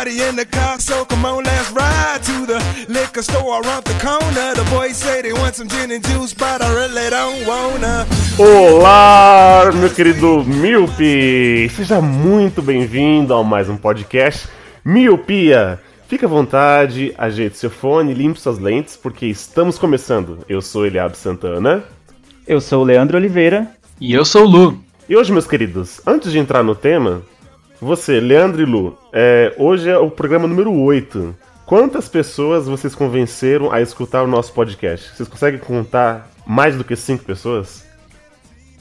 Everybody in the car, so come on, let's ride to the liquor store around the corner. The boys say they want some gin and juice, but I really don't wanna. Olá, meu querido Miope! Seja muito bem-vindo a mais um podcast Miopia. Fique à vontade, ajeite seu fone, limpe suas lentes, porque estamos começando. Eu sou Eliab Santana. Eu sou o Leandro Oliveira. E eu sou o Lu. E hoje, meus queridos, antes de entrar no tema, você, Leandro e Lu, é, hoje é o programa número 8. Quantas pessoas vocês convenceram a escutar o nosso podcast? Vocês conseguem contar mais do que 5 pessoas?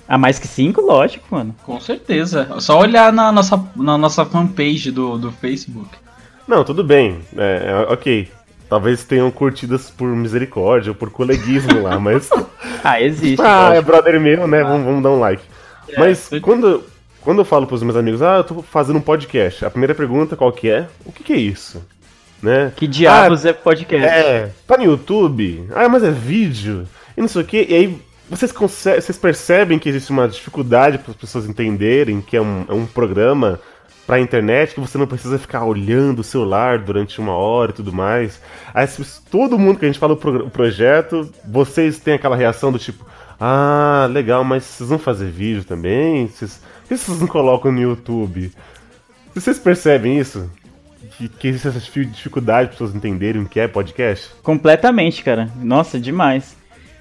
A mais que cinco, lógico, mano. Com certeza. É só olhar na nossa, na nossa fanpage do, do Facebook. Não, tudo bem. É, é, ok. Talvez tenham curtidas por misericórdia ou por coleguismo lá, mas. Ah, existe. ah, é lógico. brother meu, né? Vamos, vamos dar um like. mas foi- quando, quando eu falo pros meus amigos, ah, eu tô fazendo um podcast, a primeira pergunta qual que é? O que, que é isso? Né? Que diabos é podcast? É, tá no YouTube? Ah, mas é vídeo. E não sei o que. E aí vocês, vocês percebem que existe uma dificuldade para as pessoas entenderem que é um, é um programa pra internet, que você não precisa ficar olhando o celular durante uma hora e tudo mais. Aí todo mundo que a gente fala o, progr- o projeto, vocês têm aquela reação do tipo, ah, legal, mas vocês vão fazer vídeo também? Vocês, que vocês não colocam no YouTube? Vocês percebem isso? Que, que existe essa difi- dificuldade para pessoas entenderem o que é podcast? Completamente, cara. Nossa, demais.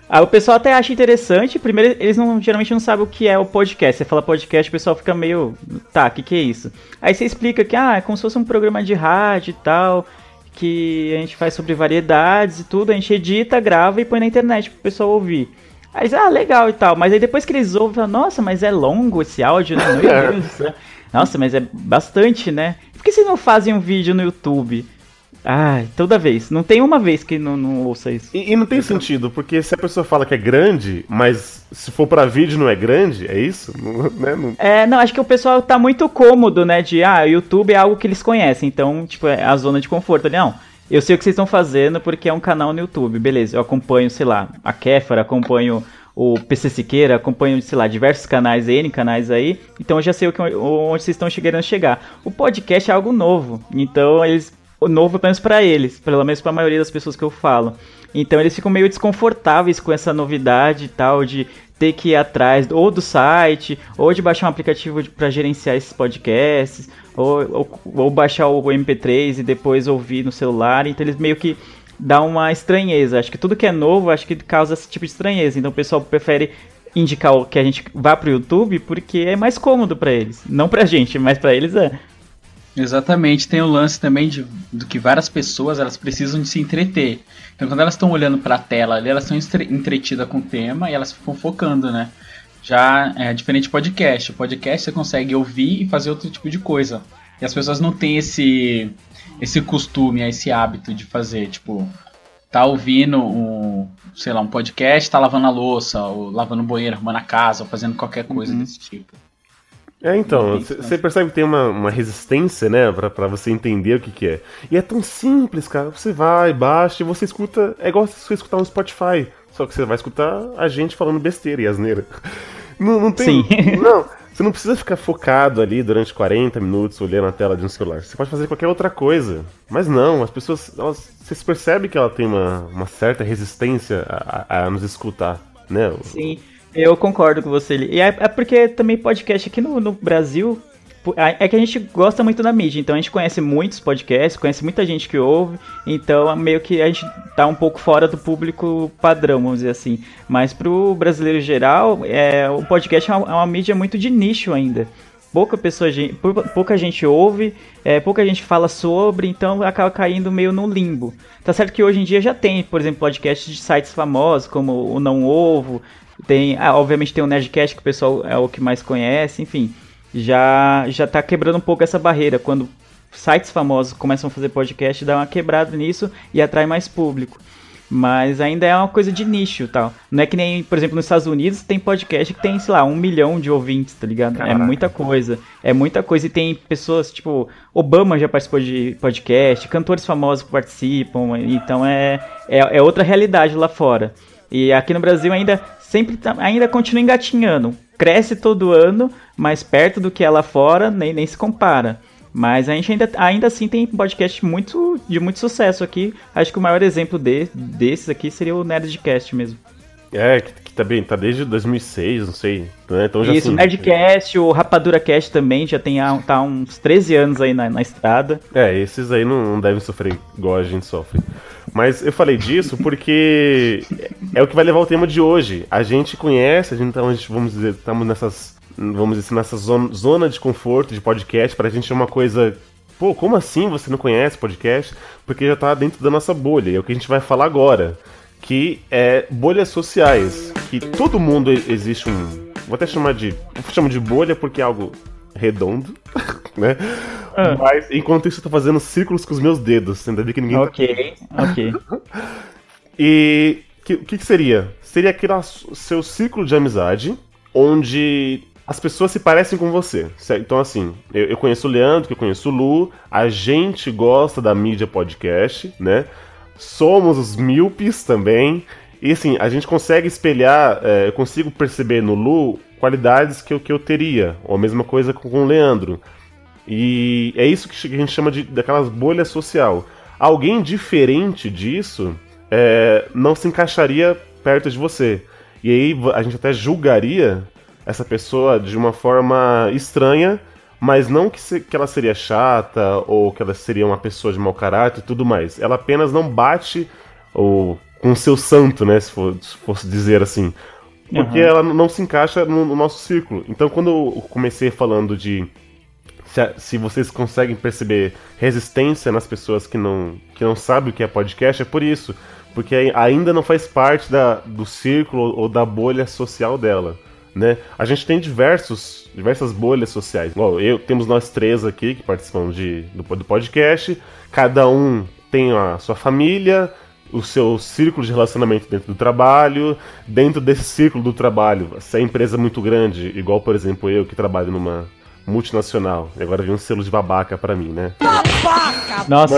Ah, o pessoal até acha interessante. Primeiro, eles não, geralmente não sabem o que é o podcast. Você fala podcast, o pessoal fica meio. Tá, o que, que é isso? Aí você explica que ah, é como se fosse um programa de rádio e tal. Que a gente faz sobre variedades e tudo. A gente edita, grava e põe na internet pro pessoal ouvir. Aí ah, legal e tal. Mas aí depois que eles ouvem, falam, nossa, mas é longo esse áudio, né? Meu Deus do céu. Nossa, mas é bastante, né? Por que vocês não fazem um vídeo no YouTube? Ah, toda vez. Não tem uma vez que não, não ouça isso. E, e não tem sentido, porque se a pessoa fala que é grande, mas se for pra vídeo não é grande, é isso? Não, né? Não- É, não, acho que o pessoal tá muito cômodo, né? De, ah, o YouTube é algo que eles conhecem, então, tipo, é a zona de conforto. Não, eu sei o que vocês estão fazendo porque é um canal no YouTube, beleza. Eu acompanho, sei lá, a Kéfara, acompanho o PC Siqueira, acompanho, sei lá, diversos canais, N canais aí, então eu já sei o que, onde vocês estão chegando a chegar. O podcast é algo novo, então eles. Novo, pelo menos pra eles, pelo menos pra maioria das pessoas que eu falo. Então eles ficam meio desconfortáveis com essa novidade e tal, de ter que ir atrás ou do site, ou de baixar um aplicativo pra gerenciar esses podcasts, ou, ou, ou baixar o MP3 e depois ouvir no celular. Então eles meio que dá uma estranheza. Acho que tudo que é novo, acho que causa esse tipo de estranheza. Então o pessoal prefere indicar que a gente vá pro YouTube porque é mais cômodo pra eles. Não pra gente, mas pra eles é. Exatamente, tem o lance também de, do que várias pessoas elas precisam de se entreter. Então quando elas estão olhando para a tela ali, elas estão entretidas com o tema e elas ficam focando, né? Já é diferente de podcast. O podcast você consegue ouvir e fazer outro tipo de coisa. E as pessoas não têm esse esse costume, esse hábito de fazer, tipo, tá ouvindo um, sei lá, um podcast, tá lavando a louça, ou lavando o banheiro, arrumando a casa, ou fazendo qualquer coisa desse tipo. É, então, você percebe que tem uma, uma resistência, né, pra, pra você entender o que, que é. E é tão simples, cara. Você vai, baixa e você escuta. É igual você escutar um Spotify. Só que você vai escutar a gente falando besteira e asneira. Não, não tem. Sim. Não, você não precisa ficar focado ali durante 40 minutos olhando a tela de um celular. Você pode fazer qualquer outra coisa. Mas não, as pessoas. Elas, vocês percebem que ela tem uma, uma certa resistência a, a- a nos escutar, né? Sim, eu concordo com você. E é, é porque também podcast aqui no, no Brasil. É que a gente gosta muito da mídia, então a gente conhece muitos podcasts, conhece muita gente que ouve, então meio que a gente tá um pouco fora do público padrão, vamos dizer assim. Mas pro brasileiro geral, é, o podcast é uma, é uma mídia muito de nicho ainda. Pouca pessoa, pouca gente ouve, é, pouca gente fala sobre, então acaba caindo meio no limbo. Tá certo que hoje em dia já tem, por exemplo, podcasts de sites famosos, como o Não Ovo, tem, ah, obviamente tem o Nerdcast que o pessoal é o que mais conhece, enfim, já já tá quebrando um pouco essa barreira quando sites famosos começam a fazer podcast, dá uma quebrada nisso e atrai mais público. Mas ainda é uma coisa de nicho tal. Não é que nem, por exemplo, nos Estados Unidos tem podcast que tem, sei lá, um milhão de ouvintes, tá ligado? É Caraca. muita coisa. É muita coisa. E tem pessoas, tipo, Obama já participou de podcast, cantores famosos que participam. Então é, é, é outra realidade lá fora. E aqui no Brasil ainda sempre tá- ainda continua engatinhando. Cresce todo ano, mas perto do que é lá fora, nem, nem se compara. Mas a gente ainda, ainda assim tem podcast muito, de muito sucesso aqui. Acho que o maior exemplo de, desses aqui seria o Nerdcast mesmo. É, que tá tá desde 2006, não sei. Né? Então já Isso, o assim, Nerdcast, o Rapadura Cast também já tem tá uns 13 anos aí na, na estrada. É, esses aí não, não devem sofrer igual a gente sofre. Mas eu falei disso porque é o que vai levar o tema de hoje. A gente conhece, a gente, então, gente vamos dizer, estamos nessas, vamos dizer, assim, nessa zona, zona de conforto de podcast, pra gente é uma coisa. Pô, como assim você não conhece podcast? Porque já tá dentro da nossa bolha. É o que a gente vai falar agora. Que é bolhas sociais. Que todo mundo existe um. Vou até chamar de. Eu chamo de bolha porque é algo redondo, né? Ah. Mas enquanto isso eu tô fazendo círculos com os meus dedos. Ainda bem que ninguém tá Ok, ok. e o que, que, que seria? Seria aquele seu ciclo de amizade onde as pessoas se parecem com você. certo? Então, assim, eu, eu conheço o Leandro, que eu conheço o Lu, a gente gosta da mídia podcast, né? Somos os míopes também. E assim, a gente consegue espelhar, é, eu consigo perceber no Lu qualidades que eu, que eu teria. Ou a mesma coisa com, com o Leandro. E é isso que a gente chama de daquelas bolhas social. Alguém diferente disso é, não se encaixaria perto de você. E aí a gente até julgaria essa pessoa de uma forma estranha, mas não que, se- que ela seria chata ou que ela seria uma pessoa de mau caráter e tudo mais. Ela apenas não bate ou, com o seu santo, né? Se, for- se fosse dizer assim. Porque Aham. ela não se encaixa no, no nosso círculo. Então quando eu comecei falando de se, se vocês conseguem perceber resistência nas pessoas que não, que não sabem o que é podcast, é por isso. Porque ai- ainda não faz parte da, do círculo ou da bolha social dela. Né? A gente tem diversos, diversas bolhas sociais. Igual eu, temos nós três aqui que participamos de, do, do podcast. Cada um tem a sua família, o seu círculo de relacionamento dentro do trabalho. Dentro desse círculo do trabalho, se a empresa é muito grande, igual por exemplo eu que trabalho numa multinacional, e agora vem um selo de babaca pra mim, né? Nossa,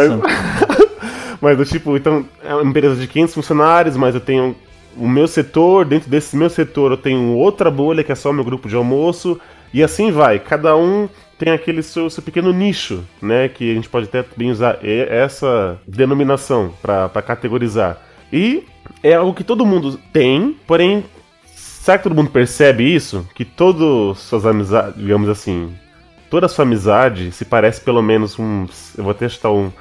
Mas do tipo, então, é uma empresa de 500 funcionários, mas eu tenho o meu setor, dentro desse meu setor eu tenho outra bolha que é só meu grupo de almoço, e assim vai. Cada um tem aquele seu, seu pequeno nicho, né? Que a gente pode até bem usar essa denominação pra categorizar. E é algo que todo mundo tem, porém, será que todo mundo percebe isso? Que todas suas amizades, digamos assim, toda sua amizade se parece pelo menos uns. Eu vou chutar um,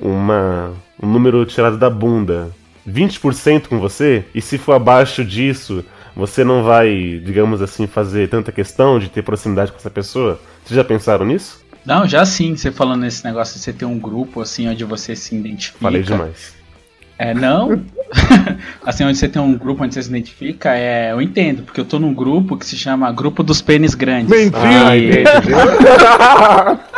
uma, um número tirado da bunda. 20% com você, e se for abaixo disso, você não vai, digamos assim, fazer tanta questão de ter proximidade com essa pessoa? Vocês já pensaram nisso? Não, já sim, você falando nesse negócio de você ter um grupo assim onde você se identifica. Falei demais. É, não. assim, onde você tem um grupo onde você se identifica, é, eu entendo, porque eu tô num grupo que se chama Grupo dos Pênis Grandes. Ah, entendeu? Zoeira.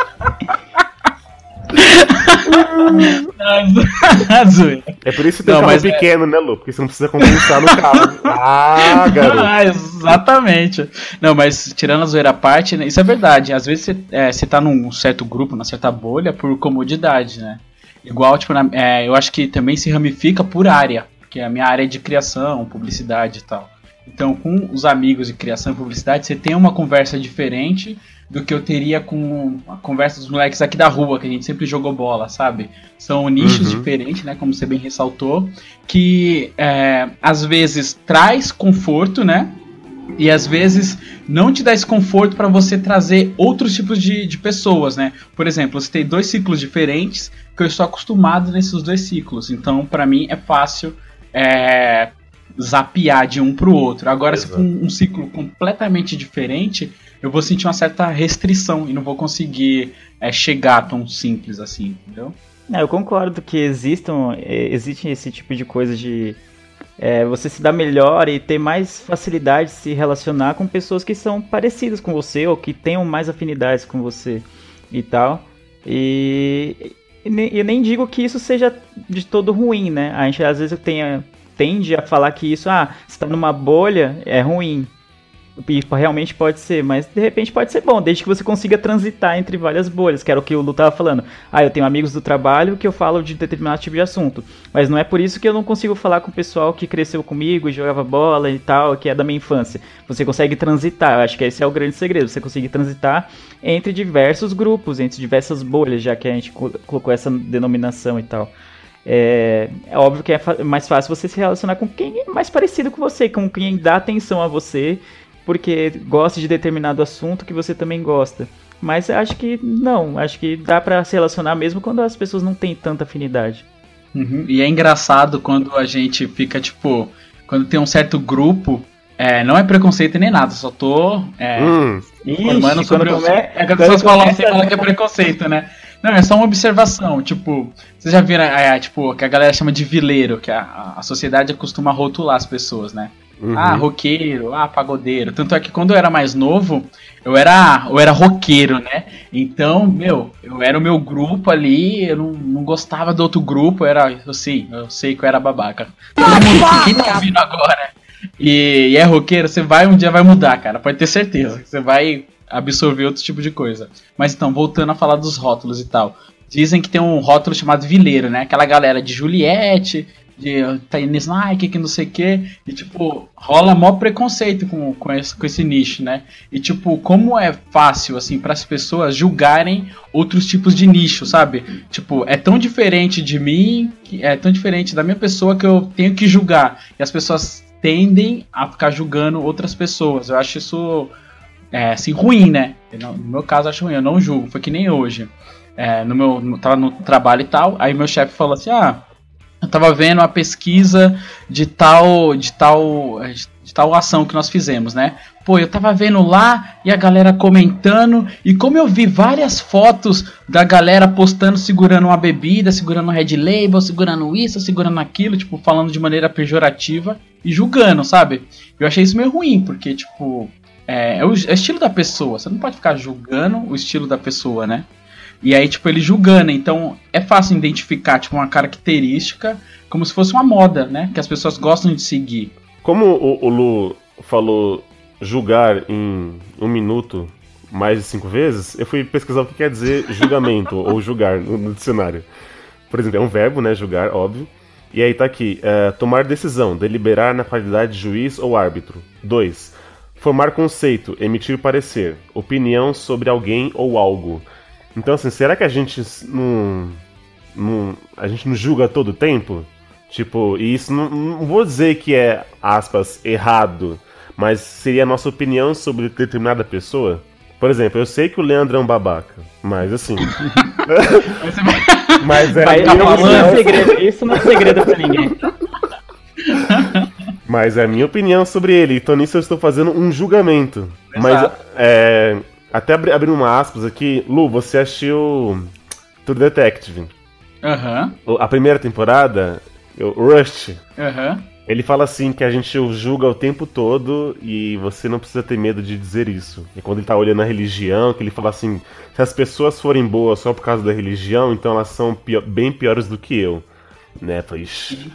É por isso que tem Não, um carro mas é- pequeno, né, Lu? Porque você não precisa compensar no carro. Ah, garoto. Ah, exatamente. Não, mas tirando a zoeira à parte, né, isso é verdade. Às vezes você, é, você tá num certo grupo, numa certa bolha, por comodidade, né? Igual, tipo, na- é, eu acho que também se ramifica por área, porque a minha área é de criação, publicidade e tal. Então, com os amigos de criação e publicidade, você tem uma conversa diferente do que eu teria com a conversa dos moleques aqui da rua, que a gente sempre jogou bola, sabe? São nichos Uhum. diferentes, né? Como você bem ressaltou, que é, às vezes traz conforto, né? E às vezes não te dá esse conforto para você trazer outros tipos de, de pessoas, né? Por exemplo, você tem dois ciclos diferentes que eu estou acostumado nesses dois ciclos. Então, para mim é fácil é, zapear de um pro outro. Agora, se for Exato. um, um ciclo completamente diferente, eu vou sentir uma certa restrição e não vou conseguir é, chegar tão simples assim, entendeu? É, eu concordo que existam, é, existe esse tipo de coisa de é, você se dar melhor e ter mais facilidade de se relacionar com pessoas que são parecidas com você ou que tenham mais afinidades com você e tal. E, eu nem digo que isso seja de todo ruim, né? A gente às vezes tem, tende a falar que isso, ah, você tá numa bolha, é ruim. E realmente pode ser, mas de repente pode ser bom, desde que você consiga transitar entre várias bolhas, que era o que o Lu tava falando. Ah, eu tenho amigos do trabalho que eu falo de determinado tipo de assunto. Mas não é por isso que eu não consigo falar com o pessoal que cresceu comigo e jogava bola e tal, que é da minha infância. Você consegue transitar, eu acho que esse é o grande segredo. Você consegue transitar entre diversos grupos, entre diversas bolhas, já que a gente co- colocou essa denominação e tal. É, é óbvio que é mais fácil você se relacionar com quem é mais parecido com você, com quem dá atenção a você, porque gosta de determinado assunto que você também gosta. Mas acho que não, acho que dá pra se relacionar mesmo quando as pessoas não têm tanta afinidade. Uhum. E é engraçado quando a gente fica, tipo, quando tem um certo grupo, é, não é preconceito nem nada, só tô é, Hum, informando Ixi, sobre quando o. come- É que as quando pessoas falam começa- assim, falam que é preconceito, né? Não, é só uma observação, tipo, vocês já viram, é, tipo, que a galera chama de vileiro, que a, a sociedade costuma rotular as pessoas, né? Uhum. Ah, roqueiro, ah, pagodeiro. Tanto é que quando eu era mais novo, eu era, eu era roqueiro, né? Então, meu, eu era o meu grupo ali, eu não, não gostava do outro grupo, eu era, sei, eu sei que eu era babaca. Todo mundo que tá ouvindo agora e, e é roqueiro, você vai um dia vai mudar, cara, pode ter certeza. que Você vai absorver outro tipo de coisa. Mas então, voltando a falar dos rótulos e tal. Dizem que tem um rótulo chamado vileiro, né? Aquela galera de Juliette, de Tainis Nike, que não sei o que. E, tipo, rola mó preconceito com, com, esse, com esse nicho, né? E, tipo, como é fácil, assim, para as pessoas julgarem outros tipos de nicho, sabe? Tipo, é tão diferente de mim, é tão diferente da minha pessoa que eu tenho que julgar. E as pessoas tendem a ficar julgando outras pessoas. Eu acho isso, é, assim, ruim, né? No meu caso, acho ruim. Eu não julgo. Foi que nem hoje. É, no meu, tava no trabalho e tal. Aí meu chefe falou assim: ah, eu tava vendo uma pesquisa de tal, de tal, de tal ação que nós fizemos, né? Pô, eu tava vendo lá e a galera comentando e como eu vi várias fotos da galera postando segurando uma bebida, segurando um Red Label, segurando isso, segurando aquilo, tipo falando de maneira pejorativa e julgando, sabe? Eu achei isso meio ruim porque tipo é, é o, é o estilo da pessoa. Você não pode ficar julgando o estilo da pessoa, né? E aí, tipo, ele julgando. Então, é fácil identificar, tipo, uma característica como se fosse uma moda, né? Que as pessoas gostam de seguir. Como o, o Lu falou julgar em um minuto mais de cinco vezes, eu fui pesquisar o que quer dizer julgamento ou julgar no, no dicionário. Por exemplo, é um verbo, né? Julgar, óbvio. E aí tá aqui, é, tomar decisão, deliberar na qualidade de juiz ou árbitro. 2. Formar conceito, emitir parecer, opinião sobre alguém ou algo. Então, assim, será que a gente não, não a gente não julga todo o tempo? Tipo, e isso não, não vou dizer que é, aspas, errado, mas seria a nossa opinião sobre determinada pessoa. Por exemplo, eu sei que o Leandro é um babaca, mas assim. mas é, a Vai- minha isso, não é opinião, segredo, isso não é segredo pra ninguém. mas é a minha opinião sobre ele. Então nisso eu estou fazendo um julgamento. Mas Exato. é, até abri, abrindo uma aspas aqui, Lu, você assistiu True Detective? Aham, O- A primeira temporada, o Rush, aham. Ele fala assim que a gente o julga o tempo todo e você não precisa ter medo de dizer isso. E quando ele tá olhando a religião, que ele fala assim, se as pessoas forem boas só por causa da religião, então elas são pior- bem piores do que eu. Né? "Ixi."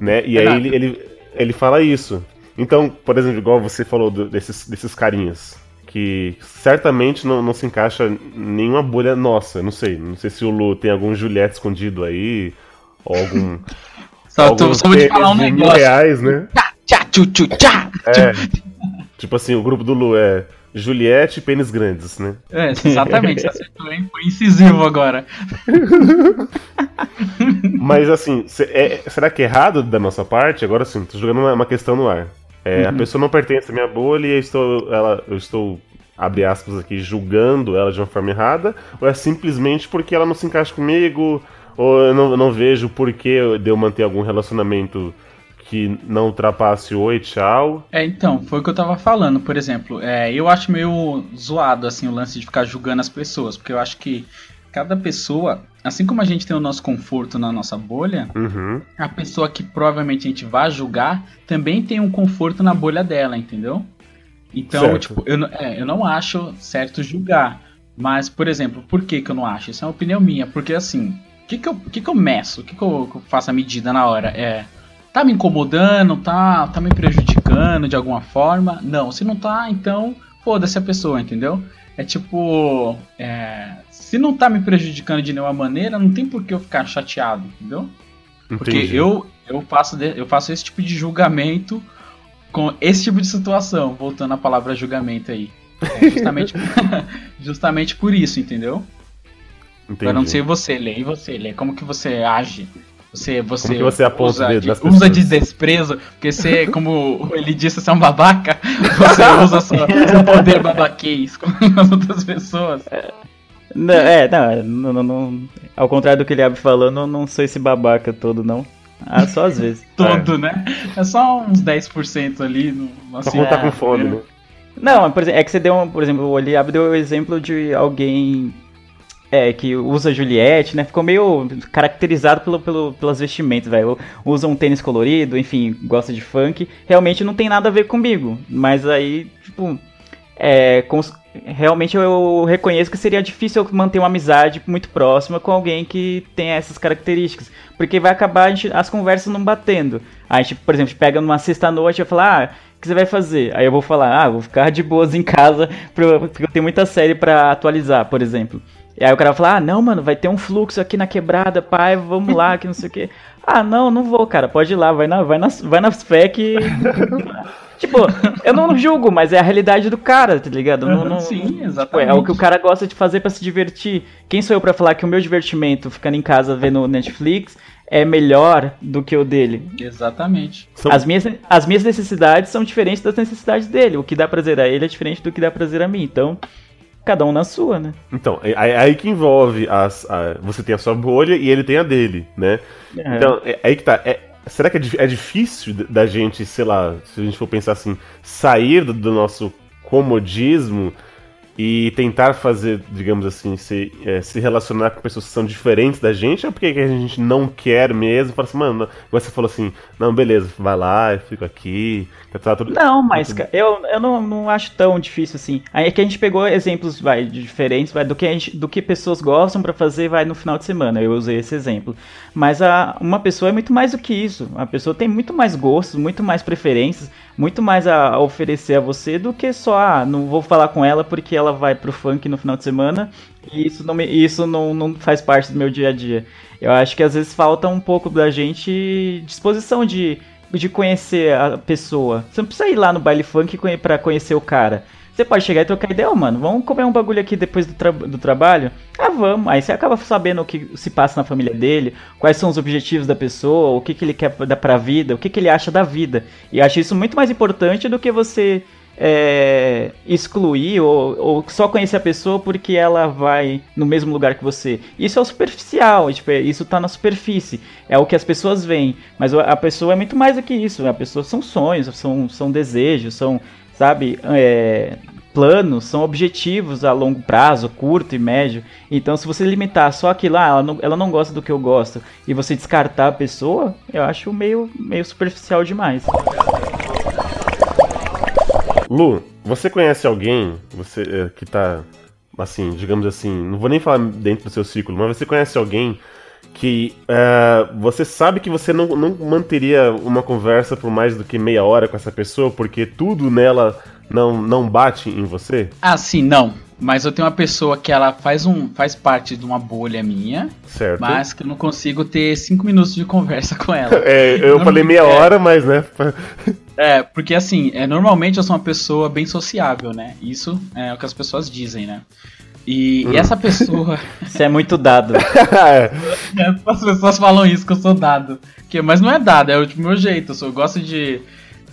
né? E aí ele, ele, ele fala isso. Então, por exemplo, igual você falou do- desses, desses carinhas. Que certamente não, não se encaixa nenhuma bolha nossa. Não sei. Não sei se o Lu tem algum Juliette escondido aí. Ou algum. Só, tô, alguns só vou te falar um negócio. reais, né? Tchá, tchá, tchu, tchu, tchá. É. tipo assim, o grupo do Lu é Juliette e Pênis Grandes, né? É, exatamente, você acertou, hein? Foi incisivo agora. Mas assim, é- será que é errado da nossa parte? Agora sim, tô jogando uma, uma questão no ar. É, A pessoa não pertence à minha bolha e eu estou, ela, eu estou, abre aspas aqui, julgando ela de uma forma errada, ou é simplesmente porque ela não se encaixa comigo, ou eu não, eu não vejo porquê de eu manter algum relacionamento que não ultrapasse oi, tchau. É, então, foi o que eu tava falando, por exemplo. É, eu acho meio zoado, assim, o lance de ficar julgando as pessoas, porque eu acho que cada pessoa, assim como a gente tem o nosso conforto na nossa bolha, Uhum. a pessoa que provavelmente a gente vai julgar também tem um conforto na bolha dela, entendeu? Então, Certo. tipo, eu, não- é, eu não acho certo julgar. Mas, por exemplo, por que, que eu não acho? Isso é uma opinião minha, porque assim, o que, que, eu, que, que eu meço? O que, que eu, que eu faço a medida na hora? É. Tá me incomodando? Tá, tá me prejudicando de alguma forma? Não, se não tá, então foda-se a pessoa, entendeu? É tipo. É, se não tá me prejudicando de nenhuma maneira, não tem por que eu ficar chateado, entendeu? Porque Entendi. eu, eu, faço eu faço esse tipo de julgamento com esse tipo de situação, voltando à palavra julgamento aí. É justamente, justamente por isso, entendeu? Entendi. Eu não sei você, Lê. E você, Lê? Como que você age? Você, você, Como que você aponta usa, o dedo de, usa pessoas? de desprezo, porque você, como ele disse, você é um babaca, você usa sua, seu poder babaquês com as outras pessoas. Não, é, não, não, não, não- Ao contrário do que ele abre falando, eu não sou esse babaca todo, não. Ah, só às vezes. Todo, né? É só uns 10% ali. No, Só assim, quando tá é, com fome, né? Não, por exemplo, é que você deu, um, por exemplo, o Eliab deu o exemplo de alguém é, que usa Juliette, né? Ficou meio caracterizado pelo, pelo, pelas vestimentas, velho. Usa um tênis colorido, enfim, gosta de funk. Realmente não tem nada a ver comigo. Mas aí, tipo, é, cons- realmente eu reconheço que seria difícil eu manter uma amizade muito próxima com alguém que tem essas características. Porque vai acabar a gente- as conversas não batendo. A gente, por exemplo, pega numa sexta-noite e vai falar, ah, o que você vai fazer? Aí eu vou falar, ah, vou ficar de boas em casa, porque eu tenho muita série pra atualizar, por exemplo. E aí o cara vai falar, ah, não, mano, vai ter um fluxo aqui na quebrada, pai, vamos lá, que não sei o quê. Ah, não, não vou, cara, pode ir lá, vai na, vai nas, vai fé que... tipo, eu não julgo, mas é a realidade do cara, tá ligado? Não, não- Sim, tipo, exatamente. é o que o cara gosta de fazer pra se divertir. Quem sou eu pra falar que o meu divertimento ficando em casa vendo Netflix é melhor do que o dele? Exatamente. São- As minhas, as minhas necessidades são diferentes das necessidades dele. O que dá prazer a ele é diferente do que dá prazer a mim. Então, cada um na sua, né? Então, é é aí que envolve as. a- você tem a sua bolha e ele tem a dele, né? É. Então, é aí que tá. É- será que é, é difícil da gente, sei lá, se a gente for pensar assim, sair do, nosso comodismo e tentar fazer, digamos assim, se, é, se relacionar com pessoas que são diferentes da gente, ou porque que a gente não quer mesmo? Fala assim, mano, igual você falou assim, não, beleza, vai lá, eu fico aqui, tá, tudo. Não, mas eu, eu não, não acho tão difícil assim. Aí é que a gente pegou exemplos vai, diferentes, vai, do, que a gente, do que pessoas gostam pra fazer vai no final de semana. Eu usei esse exemplo. Mas a, uma pessoa é muito mais do que isso. A pessoa tem muito mais gostos, muito mais preferências, muito mais a, a oferecer a você do que só, ah, não vou falar com ela porque ela vai pro funk no final de semana e isso não, me, isso não, não faz parte do meu dia a dia. Eu acho que às vezes falta um pouco da gente disposição de de conhecer a pessoa. Você não precisa ir lá no baile funk pra conhecer o cara. Você pode chegar e trocar ideia, "Ô, mano, vamos comer um bagulho aqui depois do, tra- do trabalho? Ah, vamos. Aí você acaba sabendo o que se passa na família dele, quais são os objetivos da pessoa, o que, que ele quer dar pra vida, o que, que ele acha da vida. E acho isso muito mais importante do que você é, excluir ou, ou só conhecer a pessoa porque ela vai no mesmo lugar que você. Isso é superficial, tipo, é- isso tá na superfície. É o que as pessoas veem. Mas a a pessoa é muito mais do que isso. A pessoa são sonhos, são, são desejos, são, sabe, é, planos, são objetivos a longo prazo, curto e médio. Então, se você limitar só aquilo, ah, ela não, ela não gosta do que eu gosto, e você descartar a pessoa, eu acho meio, meio superficial demais. Lu, você conhece alguém você, é, que tá, assim, digamos assim, não vou nem falar dentro do seu círculo, mas você conhece alguém que é, você sabe que você não, não manteria uma conversa por mais do que meia hora com essa pessoa porque tudo nela não, não bate em você? Ah, sim, não. Mas eu tenho uma pessoa que ela faz um faz parte de uma bolha minha, Certo? mas que eu não consigo ter cinco minutos de conversa com ela. É, eu falei meia é. hora, mas né. É, porque assim, é, normalmente eu sou uma pessoa bem sociável, né? Isso é o que as pessoas dizem, né? E, e essa pessoa. Você é muito dado. É, as pessoas falam isso, que eu sou dado. Que, mas não é dado, é o tipo, meu jeito. Eu, sou, eu gosto de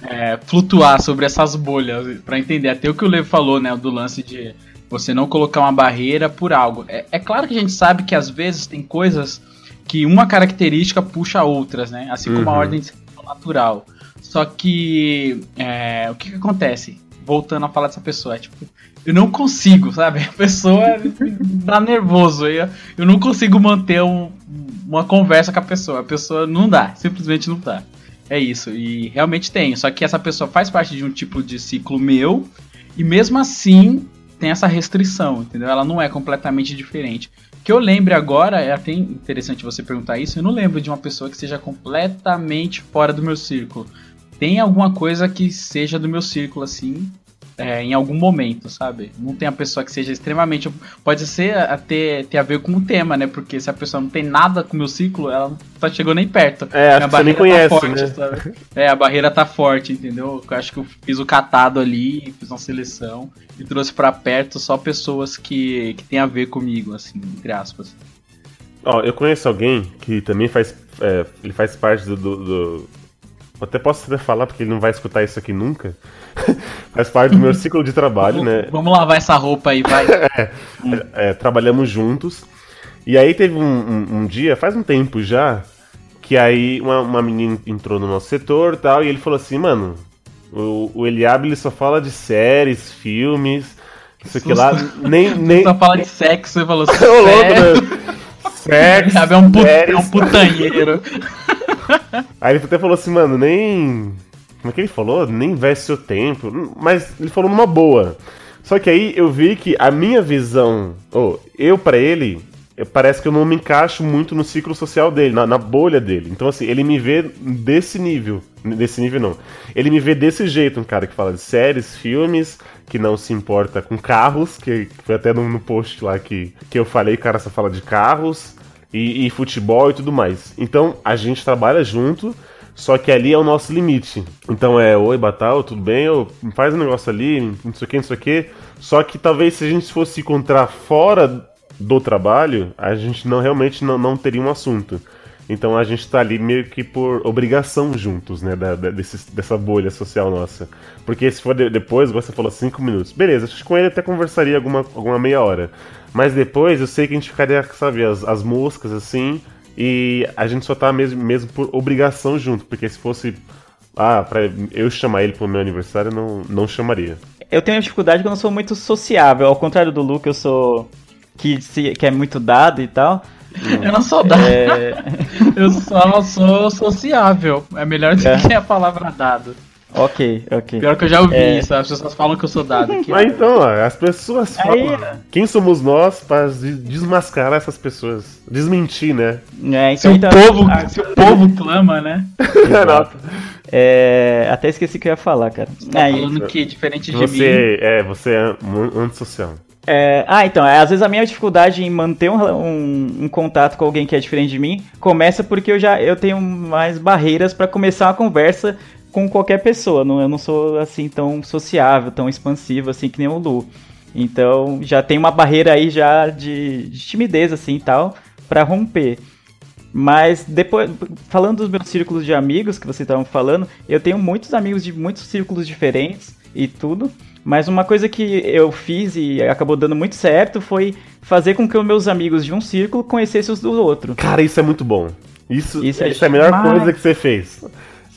é, flutuar sobre essas bolhas pra entender. Até o que o Levo falou, né? Do lance de você não colocar uma barreira por algo. É, é claro que a gente sabe que às vezes tem coisas que uma característica puxa outras, né? Assim como a Uhum. ordem natural. Só que é, o que, que acontece? Voltando a falar dessa pessoa, é tipo, eu não consigo, sabe? A pessoa dá nervoso. Eu, eu não consigo manter um- uma conversa com a pessoa. A pessoa não dá, simplesmente não dá. É isso, e realmente tem. Só que essa pessoa faz parte de um tipo de ciclo meu, e mesmo assim tem essa restrição, entendeu? Ela não é completamente diferente. que eu lembre agora, é até interessante você perguntar isso, eu não lembro de uma pessoa que seja completamente fora do meu círculo. Tem alguma coisa que seja do meu círculo, assim, é, em algum momento, sabe? Não tem a pessoa que seja extremamente. Pode ser até ter a ver com o tema, né? Porque se a pessoa não tem nada com o meu ciclo, ela não tá chegou nem perto. É, acho a barreira conhece, tá forte, né? sabe? É, a barreira tá forte, entendeu? Eu acho que eu fiz o catado ali, fiz uma seleção e trouxe pra perto só pessoas que, que tem a ver comigo, assim, entre aspas. Ó, eu conheço alguém que também faz. é, ele faz parte do. do- até posso até falar porque ele não vai escutar isso aqui nunca. faz parte do meu ciclo de trabalho, né? Vamos lavar essa roupa aí, vai. É, trabalhamos juntos. E aí teve um, um- um dia, faz um tempo já, que aí uma, uma menina entrou no nosso setor e tal, e ele falou assim, mano, o, o Eliab ele só fala de séries, filmes, isso aqui lá, nem. nem... Só fala de sexo, você falou Ô, louco, né? Sexo, Sabe, é um, put... é um putanheiro. Aí ele até falou assim, mano, nem. Como é que ele falou? Nem veste seu tempo. Mas ele falou numa boa. Só que aí eu vi que a minha visão, ou eu pra ele, parece que eu não me encaixo muito no ciclo social dele, na, na bolha dele. Então, assim, ele me vê desse nível. Desse nível não. Ele me vê desse jeito, um cara que fala de séries, filmes, que não se importa com carros, que foi até no, no post lá que, que eu falei, cara só fala de carros e, e futebol e tudo mais. Então a gente trabalha junto, só que ali é o nosso limite. Então é, oi Batal, tudo bem? Ô, faz um negócio ali, não sei o que, não sei o que. Só que talvez se a gente fosse se encontrar fora do trabalho, a gente não realmente não, não teria um assunto. Então a gente tá ali meio que por obrigação juntos, né? Da, da- desses- dessa bolha social nossa. Porque se for de- depois, você falou, cinco minutos. Beleza, acho que com ele até conversaria alguma, alguma meia hora. Mas depois eu sei que a gente ficaria, sabe, as, as moscas assim. E a gente só tá mesmo, mesmo por obrigação junto. Porque se fosse. Ah, pra eu chamar ele pro meu aniversário, não, não chamaria. Eu tenho dificuldade porque eu não sou muito sociável. Ao contrário do Luke, eu sou. Que, se, que é muito dado e tal. Eu não sou dado. É, Eu só sou sociável. É melhor do É. que a palavra dado. Ok, ok. Pior que eu já ouvi É. isso, as pessoas falam que eu sou dado. Que Mas então, ó, as pessoas Aí- falam. Quem somos nós para de- desmascarar essas pessoas? Desmentir, né? É, se, então, o então, povo, ah, se o povo clama, né? Nossa. é, até esqueci o que eu ia falar, cara. Tá Aí, falando que, diferente de mim, Você é, você é antissocial. É, ah, então, é, às vezes a minha dificuldade em manter um, um- um contato com alguém que é diferente de mim começa porque eu já eu tenho mais barreiras pra começar uma conversa com qualquer pessoa. Não, eu não sou assim tão sociável, tão expansivo assim que nem o Lu. Então já tem uma barreira aí já de, de timidez assim e tal pra romper. Mas depois, falando dos meus círculos de amigos que vocês estavam falando, eu tenho muitos amigos de muitos círculos diferentes e tudo. Mas uma coisa que eu fiz e acabou dando muito certo foi fazer com que os meus amigos de um círculo conhecessem os do outro. Cara, isso é muito bom. Isso, Isso é isso é a melhor demais. coisa que você fez.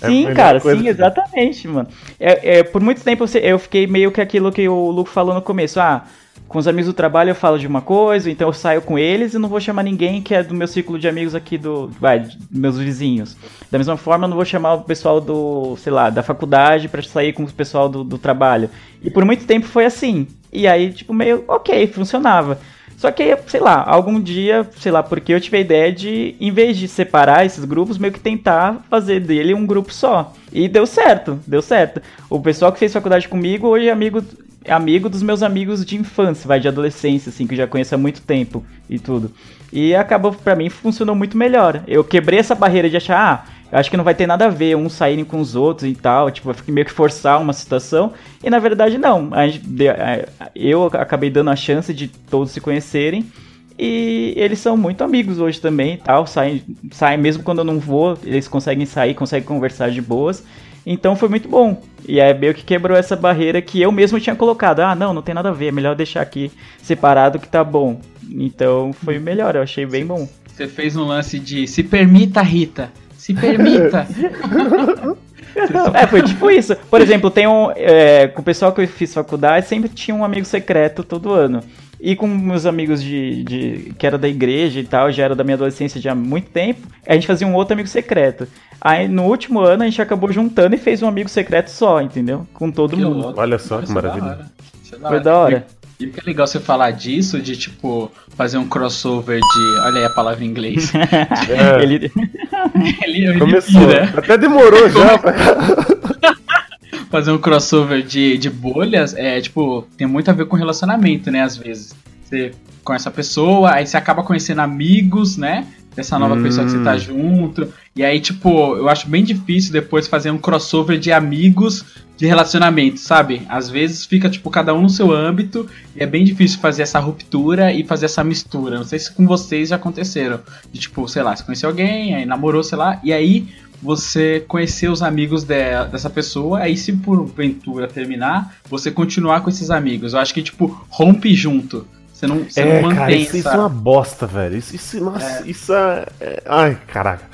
É Sim, melhor cara, sim, que- exatamente, mano. É, é, por muito tempo eu fiquei meio que aquilo que o Luke falou no começo. Ah, com os amigos do trabalho eu falo de uma coisa, então eu saio com eles e não vou chamar ninguém que é do meu círculo de amigos aqui do. Vai, meus vizinhos. Da mesma forma, eu não vou chamar o pessoal do, sei lá, da faculdade pra sair com o pessoal do, do trabalho. E por muito tempo foi assim. E aí, tipo, meio, ok, funcionava. Só que, sei lá, algum dia, sei lá, porque eu tive a ideia de, em vez de separar esses grupos, meio que tentar fazer dele um grupo só. E deu certo, deu certo. O pessoal que fez faculdade comigo hoje é amigo, é amigo dos meus amigos de infância, vai, de adolescência, assim, que eu já conheço há muito tempo e tudo. E acabou, pra mim, funcionou muito melhor. Eu quebrei essa barreira de achar, ah, eu acho que não vai ter nada a ver uns saírem com os outros e tal, tipo, meio que forçar uma situação. E na verdade não. Eu acabei dando a chance de todos se conhecerem. E eles são muito amigos hoje também e tal. Saem, saem mesmo quando eu não vou, eles conseguem sair, conseguem conversar de boas. Então foi muito bom. E é meio que quebrou essa barreira que eu mesmo tinha colocado. Ah, não, não tem nada a ver, é melhor deixar aqui separado que tá bom. Então foi melhor, eu achei bem bom. você fez um lance de se permita, Rita. Se permita. É, foi tipo isso. Por exemplo, tem um. é, com o pessoal que eu fiz faculdade, sempre tinha um amigo secreto todo ano. E com meus amigos de, de que era da igreja e tal, já era da minha adolescência já há muito tempo, a gente fazia um outro amigo secreto. Aí no último ano a gente acabou juntando e fez um amigo secreto só, entendeu? Com todo Que mundo. louco. Olha só que é da maravilha. é da Foi hora. da hora. E que é legal você falar disso, de tipo, fazer um crossover de. Olha aí a palavra em inglês. É, Ele... ele, ele começou. pira. Até demorou já. pra- Fazer um crossover de, de bolhas é, tipo, tem muito a ver com relacionamento, né? Às vezes. Você conhece a pessoa, aí você acaba conhecendo amigos, né? Dessa nova Hum. pessoa que você tá junto. E aí, tipo, eu acho bem difícil depois fazer um crossover de amigos de relacionamento, sabe? Às vezes fica, tipo, cada um no seu âmbito e é bem difícil fazer essa ruptura e fazer essa mistura. Não sei se com vocês já aconteceram. De, tipo, sei lá, você conheceu alguém, aí namorou, sei lá, e aí você conhecer os amigos de- dessa pessoa, aí se porventura terminar, você continuar com esses amigos. Eu acho que, tipo, rompe junto. Você não, você É, não cara, mantém isso, isso essa... é uma bosta, velho. Isso, isso nossa, isso é, é- Ai, caraca.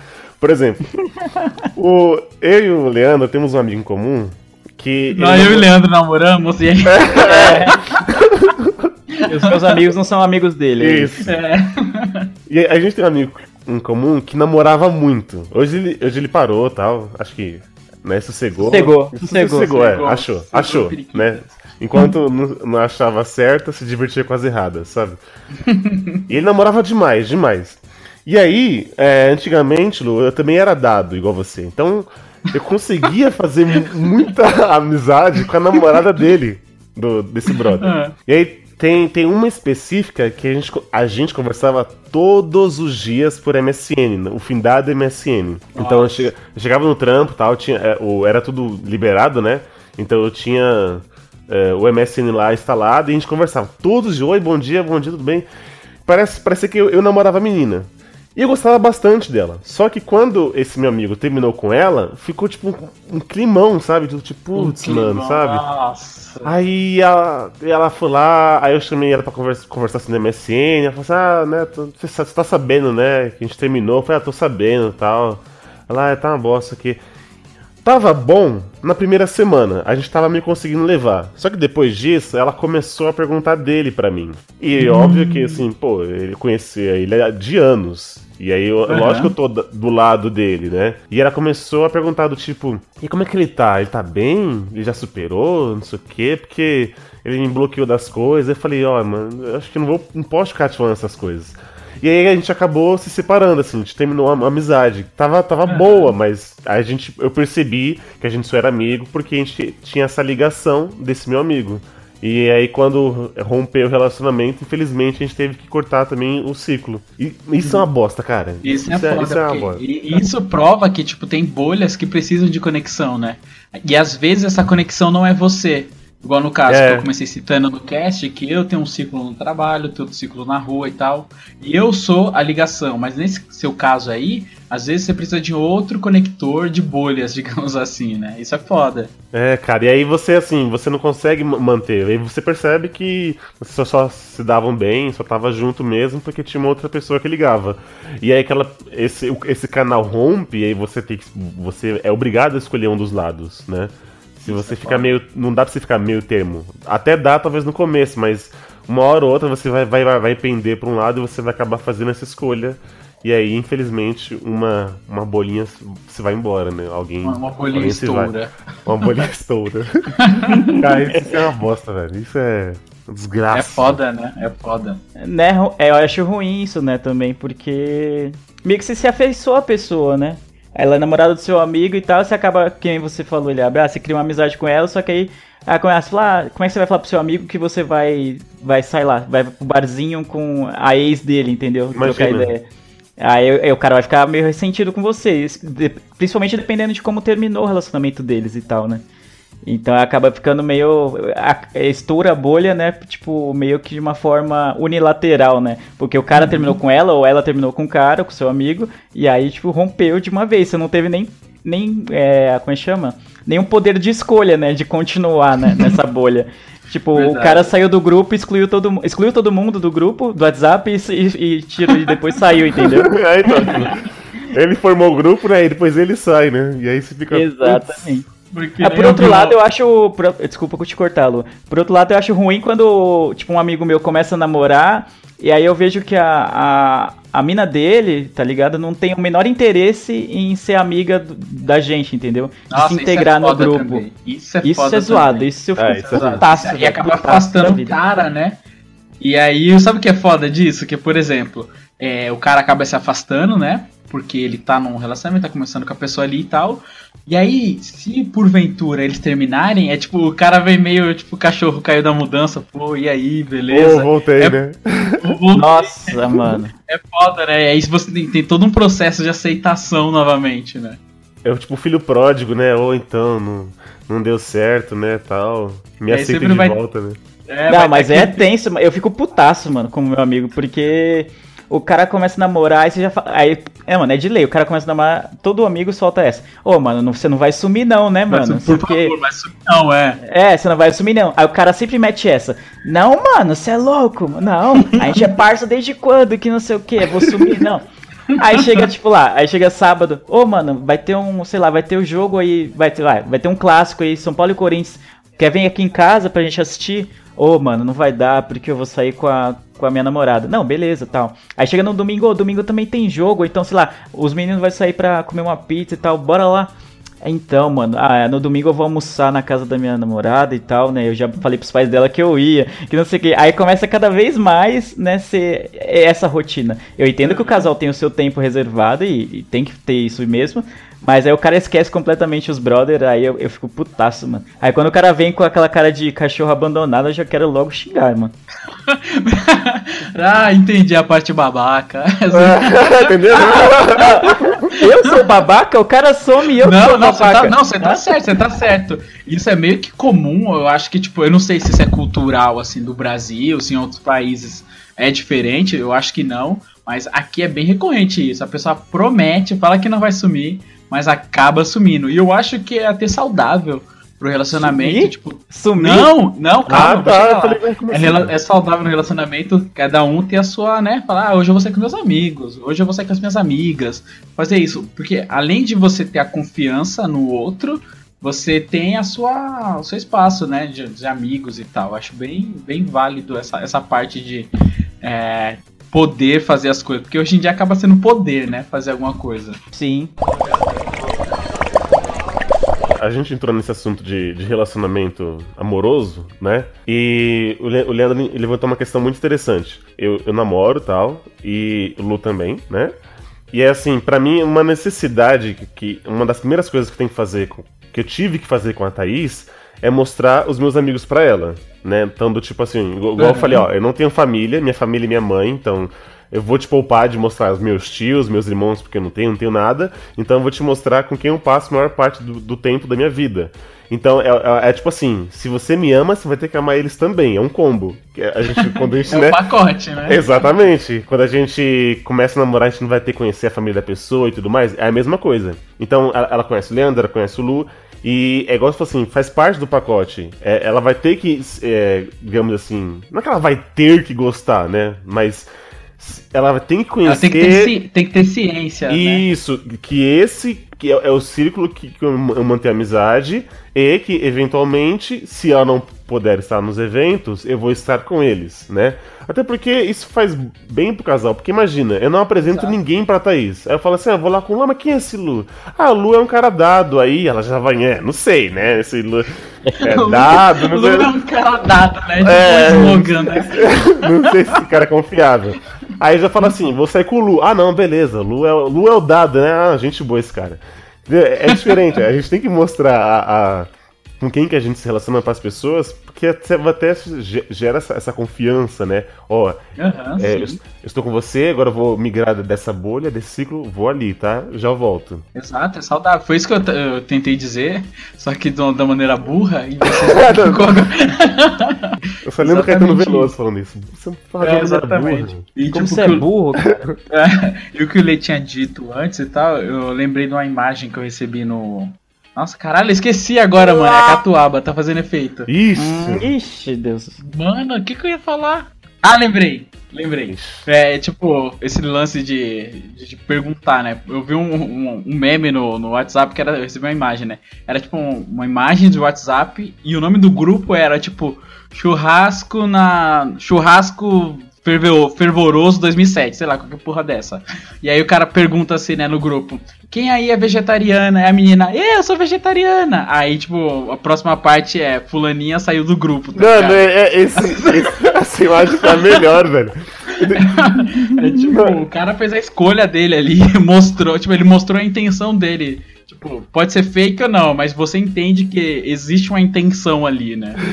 Por exemplo, o, eu e o Leandro temos um amigo em comum que. Não, ele eu e o Leandro namoramos e aí... Os meus amigos não são amigos dele. Isso. É. E a gente tem um amigo em comum que namorava muito. Hoje ele, hoje ele parou tal. Acho que. Né, sossegou. Sossegou, Isso, sossegou, sossegou, é. sossegou. Achou, Sossegou achou. Né? Enquanto não, achava certa, se divertia com as erradas, sabe? e ele namorava demais, demais. E aí, é, antigamente, Lu, eu também era dado, igual você. Então, eu conseguia fazer mu- muita amizade com a namorada dele, do, desse brother. Ah. E aí, tem, tem uma específica que a gente, a gente conversava todos os dias por MSN, o findado MSN. Então, eu, che- eu chegava no trampo tal, tinha, é, era tudo liberado, né? Então, eu tinha é, o MSN lá instalado e a gente conversava todos os dias. Oi, bom dia, bom dia, tudo bem? Parece, parece que eu, eu namorava a menina. E eu gostava bastante dela. Só que quando esse meu amigo terminou com ela, ficou tipo um, um climão, sabe? Tipo, putz, mano, sabe? Nossa. Aí ela, ela foi lá, aí eu chamei ela pra conversa, conversar assim no MSN, ela falou assim, ah, né, você tá sabendo, né, que a gente terminou, eu falei, ah, tô sabendo e tal. Ela, ah, tá uma bosta aqui. Tava bom na primeira semana, a gente tava meio conseguindo levar. Só que depois disso, ela começou a perguntar dele pra mim. E óbvio que, assim, pô, ele conhecia ele há de anos. E aí, eu, Aham. lógico que eu tô do lado dele, né? E ela começou a perguntar do tipo, e como é que ele tá? Ele tá bem? Ele já superou? Não sei o quê? Porque ele me bloqueou das coisas. Eu falei, ó, mano, eu acho que não vou, não posso ficar te falando essas coisas. E aí a gente acabou se separando, assim, a gente terminou a a amizade. Tava, tava boa, mas a gente, eu percebi que a gente só era amigo porque a gente tinha essa ligação desse meu amigo. E aí quando rompeu o relacionamento, infelizmente a gente teve que cortar também o ciclo. E isso é uma bosta, cara. Isso é foda, isso é uma bosta. e isso prova que, tipo, tem bolhas que precisam de conexão, né? E às vezes essa conexão não é você. Igual no caso É. que eu comecei citando no cast, que eu tenho um ciclo no trabalho, tenho outro ciclo na rua e tal. E eu sou a ligação, mas nesse seu caso aí, às vezes você precisa de outro conector de bolhas, digamos assim, né? Isso é foda. É, cara, e aí você, assim, você não consegue ma- manter. Aí você percebe que vocês só, só se davam bem, só tava junto mesmo porque tinha uma outra pessoa que ligava. E aí aquela, esse, esse canal rompe e aí você tem que. Você é obrigado a escolher um dos lados, né? Se você ficar meio. Não dá pra você ficar meio termo. Até dá, talvez, no começo, mas uma hora ou outra você vai, vai, vai, vai pender pra um lado e você vai acabar fazendo essa escolha. E aí, infelizmente, uma, uma bolinha se vai embora, né? Alguém. Uma, uma bolinha alguém estoura. Uma bolinha estoura. Cara, isso é uma bosta, velho. Isso é desgraça. É foda, né? É foda. Né, é, eu acho ruim isso, né, também, porque meio que você se afeiçoa a pessoa, né? Ela é namorada do seu amigo e tal, você acaba, quem você falou, ele abre, ah, você cria uma amizade com ela, só que aí ela começa a falar, ah, como é que você vai falar pro seu amigo que você vai, vai sair lá, vai pro barzinho com a ex dele, entendeu? Trocar ideia. Aí, aí o cara vai ficar meio ressentido com você, principalmente dependendo de como terminou o relacionamento deles e tal, né? Então acaba ficando meio. estoura a bolha, né? Tipo, meio que de uma forma unilateral, né? Porque o cara terminou com ela, ou ela terminou com o cara, com seu amigo, e aí, tipo, rompeu de uma vez. Você não teve nem. nem é, como é que chama? Nenhum poder de escolha, né? De continuar né, nessa bolha. Tipo, o Verdade. cara saiu do grupo, excluiu todo, excluiu todo mundo do grupo, do WhatsApp e, e, e tirou, e depois saiu, entendeu? É, então, tipo, ele formou o grupo, né? E depois ele sai, né? E aí você fica. Exatamente. Porque Ah, nem por outro lado, uma- eu acho. por- Desculpa eu te cortar, Lu. Por outro lado, eu acho ruim quando, tipo, um amigo meu começa a namorar e aí eu vejo que a, a, a mina dele, tá ligado? Não tem o menor interesse em ser amiga do- da gente, entendeu? De Nossa, se isso integrar é no grupo. também. Isso é Isso foda é zoado, também. isso eu fico É, isso é E acaba afastando o cara, né? E aí, sabe o que é foda disso? Que, por exemplo, é, o cara acaba se afastando, né? Porque ele tá num relacionamento, tá começando com a pessoa ali e tal. E aí, se porventura eles terminarem, é tipo, o cara vem meio, tipo, o cachorro caiu da mudança, pô, e aí, beleza? voltei, É- né? Vou- Nossa, mano. É foda, né? E aí você tem, tem todo um processo de aceitação novamente, né? É o tipo filho pródigo, né? Ou então, não, não deu certo, né? Tal. Me E aceita de vai- volta, né? É, não, mas é que- tenso, eu fico putaço, mano, como meu amigo, porque o cara começa a namorar, aí você já fala. Aí, é, mano, é de lei, o cara começa a namorar, todo amigo solta essa. Ô, mano, não- você não vai sumir, não, né, Mas, mano? por Porque. favor, mas não, é. É, você não vai sumir, não. Aí o cara sempre mete essa. Não, mano, você é louco. Não, a gente é parça desde quando que não sei o que, vou sumir, não. Aí chega, tipo lá, aí chega sábado, ô mano, vai ter um, sei lá, vai ter o jogo aí, vai ter, vai, vai ter um clássico aí, São Paulo e Corinthians. Quer vir aqui em casa pra gente assistir? Ô, mano, não vai dar porque eu vou sair com a, com a minha namorada. Não, beleza, tal. Aí chega no domingo, ô, domingo também tem jogo, então, sei lá, os meninos vão sair pra comer uma pizza e tal, bora lá. Então, mano, ah, no domingo eu vou almoçar na casa da minha namorada e tal, né? Eu já falei pros pais dela que eu ia, que não sei o que. Aí começa cada vez mais, né, ser essa rotina. Eu entendo que o casal tem o seu tempo reservado e, e tem que ter isso mesmo, mas aí o cara esquece completamente os brother, aí eu, eu fico putaço, mano. Aí quando o cara vem com aquela cara de cachorro abandonado, eu já quero logo xingar, mano. ah, entendi a parte babaca. Entendeu? Eu sou babaca, o cara some e eu não, sou não, você babaca. tá, não, você tá certo, você tá certo. Isso é meio que comum, eu acho que, tipo, eu não sei se isso é cultural, assim, do Brasil, se em outros países é diferente, eu acho que não, mas aqui é bem recorrente isso. A pessoa promete, fala que não vai sumir, mas acaba sumindo. E eu acho que é até saudável pro relacionamento, Sumir? tipo... Sumir? Não, não, calma, Ah, vou chegar tá. É, é saudável no relacionamento, cada um ter a sua, né? Falar, ah, hoje eu vou sair com meus amigos, hoje eu vou sair com as minhas amigas. Fazer isso, porque além de você ter a confiança no outro, você tem a sua, o seu espaço, né? De, de amigos e tal. Acho bem, bem válido essa, essa parte de é, poder fazer as coisas. Porque hoje em dia acaba sendo poder, né? Fazer alguma coisa. Sim. A gente entrou nesse assunto de, de relacionamento amoroso, né? E o, Le- o Leandro levantou uma questão muito interessante. Eu, eu namoro e tal, e o Lu também, né? E é assim, pra mim, uma necessidade que, que- uma das primeiras coisas que eu tenho que fazer, que eu tive que fazer com a Thaís, é mostrar os meus amigos pra ela, né? Então, do tipo assim, igual igual eu Uhum. falei, ó, eu não tenho família, minha família é minha mãe, então eu vou te poupar de mostrar os meus tios, meus irmãos, porque eu não tenho, não tenho nada. Então eu vou te mostrar com quem eu passo a maior parte do, do tempo da minha vida. Então é, é- é tipo assim, se você me ama, você vai ter que amar eles também. É um combo. A gente, quando a gente, É né? um pacote, né? Exatamente. Quando a gente começa a namorar, a gente não vai ter que conhecer a família da pessoa e tudo mais. É a mesma coisa. Então, ela, ela conhece o Leandro, ela conhece o Lu. E é igual se fosse assim, faz parte do pacote. É, ela vai ter que, é, digamos assim. Não é que ela vai ter que gostar, né? Mas ela tem que Ela conhecer. tem que ter, tem que ter ciência, né? Isso, que esse que é, é o círculo que, que eu mantenho amizade e que, eventualmente, se ela não puder estar nos eventos, eu vou estar com eles, né? Até porque isso faz bem pro casal, porque imagina, eu não apresento ninguém pra Thaís. Aí eu falo assim, ah, vou lá com o Lu, mas quem é esse Lu? Ah, o Lu é um cara dado, aí ela já vai, é, não sei, né? Esse Lu é dado, O não Lu é um cara dado, né? É. um slogan, né? não sei se esse cara é confiável. Aí já fala assim, vou sair com o Lu. Ah, não, beleza. Lu é, Lu é o dado, né? Ah, gente boa esse cara. Entendeu? É diferente. A gente tem que mostrar a, a- com quem que a gente se relaciona para as pessoas, porque até, até ge- gera essa, essa confiança, né? Ó, Aham, é, eu, eu estou com você, agora eu vou migrar dessa bolha, desse ciclo, vou ali, tá? Já volto. Exato, é saudável. Foi isso que eu, eu tentei dizer, só que de uma- da maneira burra e você Eu só lembro Exatamente Caetano Veloso falando isso. Você não fala de É, exatamente. burra. E, Como tipo, você é burro, cara. É, e o que o Lê tinha dito antes e tal, eu lembrei de uma imagem que eu recebi no. Nossa, caralho, eu esqueci agora, mano. É a Catuaba, tá fazendo efeito. Isso! Hum, Ixi, Deus. Mano, o que, que eu ia falar? Ah, lembrei. Lembrei. É, tipo, esse lance de, de, de perguntar, né? Eu vi um, um, um meme no, no WhatsApp que era. Eu recebi uma imagem, né? Era tipo um- uma imagem de WhatsApp e o nome do grupo era tipo churrasco na. churrasco fervor- fervoroso 2007, sei lá, qualquer porra dessa. E aí o cara pergunta assim, né, no grupo: Quem aí é vegetariana? É a menina, eu sou vegetariana. Aí, tipo, a próxima parte é: Fulaninha saiu do grupo. Tá Mano, é, é esse, esse- essa imagem tá melhor, velho. É, tipo, o cara fez a escolha dele ali, mostrou, tipo, ele mostrou a intenção dele. Tipo, pode ser fake ou não, mas você entende que existe uma intenção ali, né?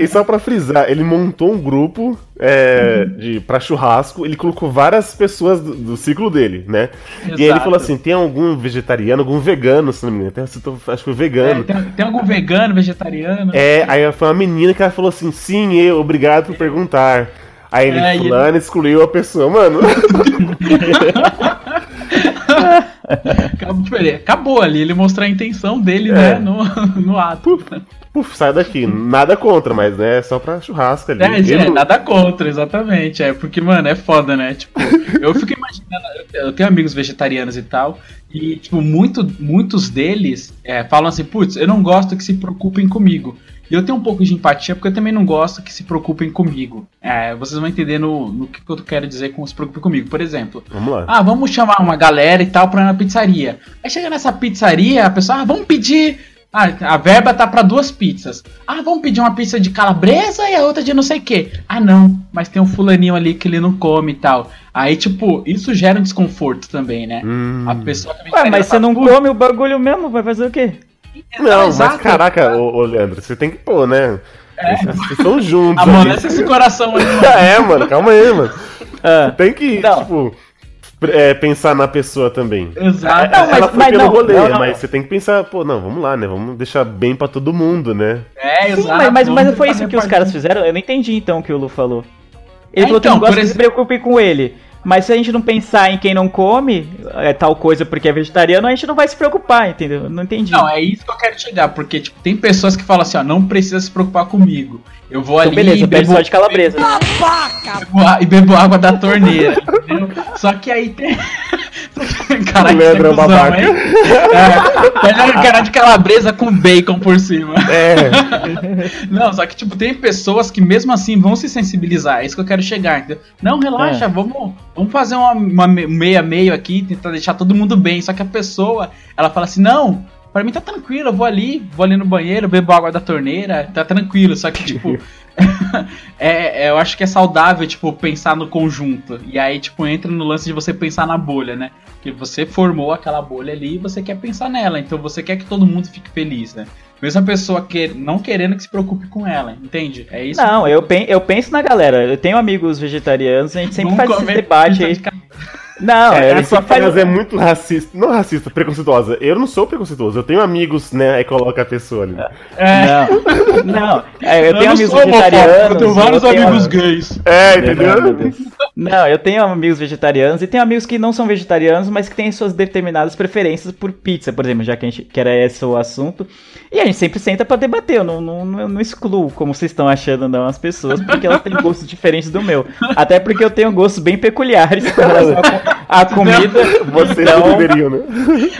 E só pra frisar, ele montou um grupo é, de, pra churrasco, ele colocou várias pessoas do, do ciclo dele, né? E aí ele Exato. falou assim: tem algum vegetariano, algum vegano, se não me engano. Até acho que foi É, vegano. tem, tem algum vegano, vegetariano? É, aí foi uma menina que ela falou assim: sim, eu, obrigado por perguntar. Aí ele, É, fulano, excluiu a pessoa, mano. Acabou, tipo, ele- acabou ali, ele mostrou a intenção dele, É. né, no, no ato. Puf, sai daqui. Nada contra, mas né, é só pra churrasco ali. É, é, nada contra, exatamente. É, porque, mano, é foda, né? Tipo, eu fico imaginando, eu- eu tenho amigos vegetarianos e tal, e, tipo, muito, muitos deles é, falam assim, putz, eu não gosto que se preocupem comigo. E eu tenho um pouco de empatia, porque eu também não gosto que se preocupem comigo. É, vocês vão entender no, no que eu quero dizer com se preocupem comigo. Por exemplo, Vamos lá. ah, vamos chamar uma galera e tal pra ir na pizzaria. Aí chega nessa pizzaria, a pessoa, ah, vamos pedir. Ah, a verba tá pra duas pizzas. Ah, vamos pedir uma pizza de calabresa e a outra de não sei o quê. Ah, não, mas tem um fulaninho ali que ele não come e tal. Aí, tipo, isso gera um desconforto também, né? Hum. A pessoa que Ué, mas você não "Putz, come o bagulho mesmo, vai fazer o quê? Não, exato. mas caraca, ô, ô, Leandro, você tem que pôr, né? Vocês estão juntos. Amolece esse coração aí, mano. É, mano, calma aí, mano. Ah, Tem que, Não. tipo, é, pensar na pessoa também. Exato. Não, mas- Ela foi mas pelo não, rolê, não, não. mas você tem que pensar, pô, não, vamos lá, né? Vamos deixar bem pra todo mundo, né? É, Sim, exato. mas, mas, mas foi isso que os caras fizeram? Eu não entendi então o que o Lu falou. Ele É, falou que então, não gosta que se preocupe com ele. Mas se a gente não pensar em quem não come é, tal coisa porque é vegetariano, a gente não vai se preocupar, entendeu? Eu Não entendi. Não, é isso que eu quero chegar, porque, tipo, tem pessoas que falam assim, ó, não precisa se preocupar comigo. Eu vou Então, ali beleza, e bebo, só de calabresa. bebo a- e bebo água da torneira, entendeu? Só que aí tem... Caralho, Leandro é babaca. hein? É, um cara de calabresa com bacon por cima. É, Não, só que, tipo, tem pessoas que mesmo assim vão se sensibilizar. É isso que eu quero chegar, entendeu? Não, relaxa, É. vamos, vamos fazer uma, uma me- meia-meio aqui, tentar deixar todo mundo bem. Só que a pessoa, ela fala assim, não, pra mim tá tranquilo, eu vou ali, vou ali no banheiro, bebo água da torneira, tá tranquilo. Só que, tipo, é, é, eu acho que é saudável, tipo, pensar no conjunto. E aí, tipo, entra no lance de você pensar na bolha, né? Que você formou aquela bolha ali e você quer pensar nela. Então você quer que todo mundo fique feliz, né? Mesmo a pessoa que, não querendo que se preocupe com ela, entende? É isso. Não, eu, pen- eu penso na galera. Eu tenho amigos vegetarianos, a gente sempre Vamos faz esse debate aí. Não, É, essa sempre faz. frase é muito racista. Não racista, preconceituosa. Eu não sou preconceituoso. Eu tenho amigos, né? Aí coloca a pessoa ali. É, Não, não. É, eu tenho não amigos vegetarianos. Eu tenho vários eu tenho- amigos gays. É, entendeu? Não, eu tenho amigos vegetarianos e tenho amigos que não são vegetarianos, mas que têm suas determinadas preferências por pizza, por exemplo, já que, a gente, que era esse o assunto. E a gente sempre senta pra debater, eu não, não, não, não excluo, como vocês estão achando, não, as pessoas, porque elas têm gostos diferentes do meu. Até porque eu tenho gostos bem peculiares com relação à comida. Vocês então, não deveriam, né?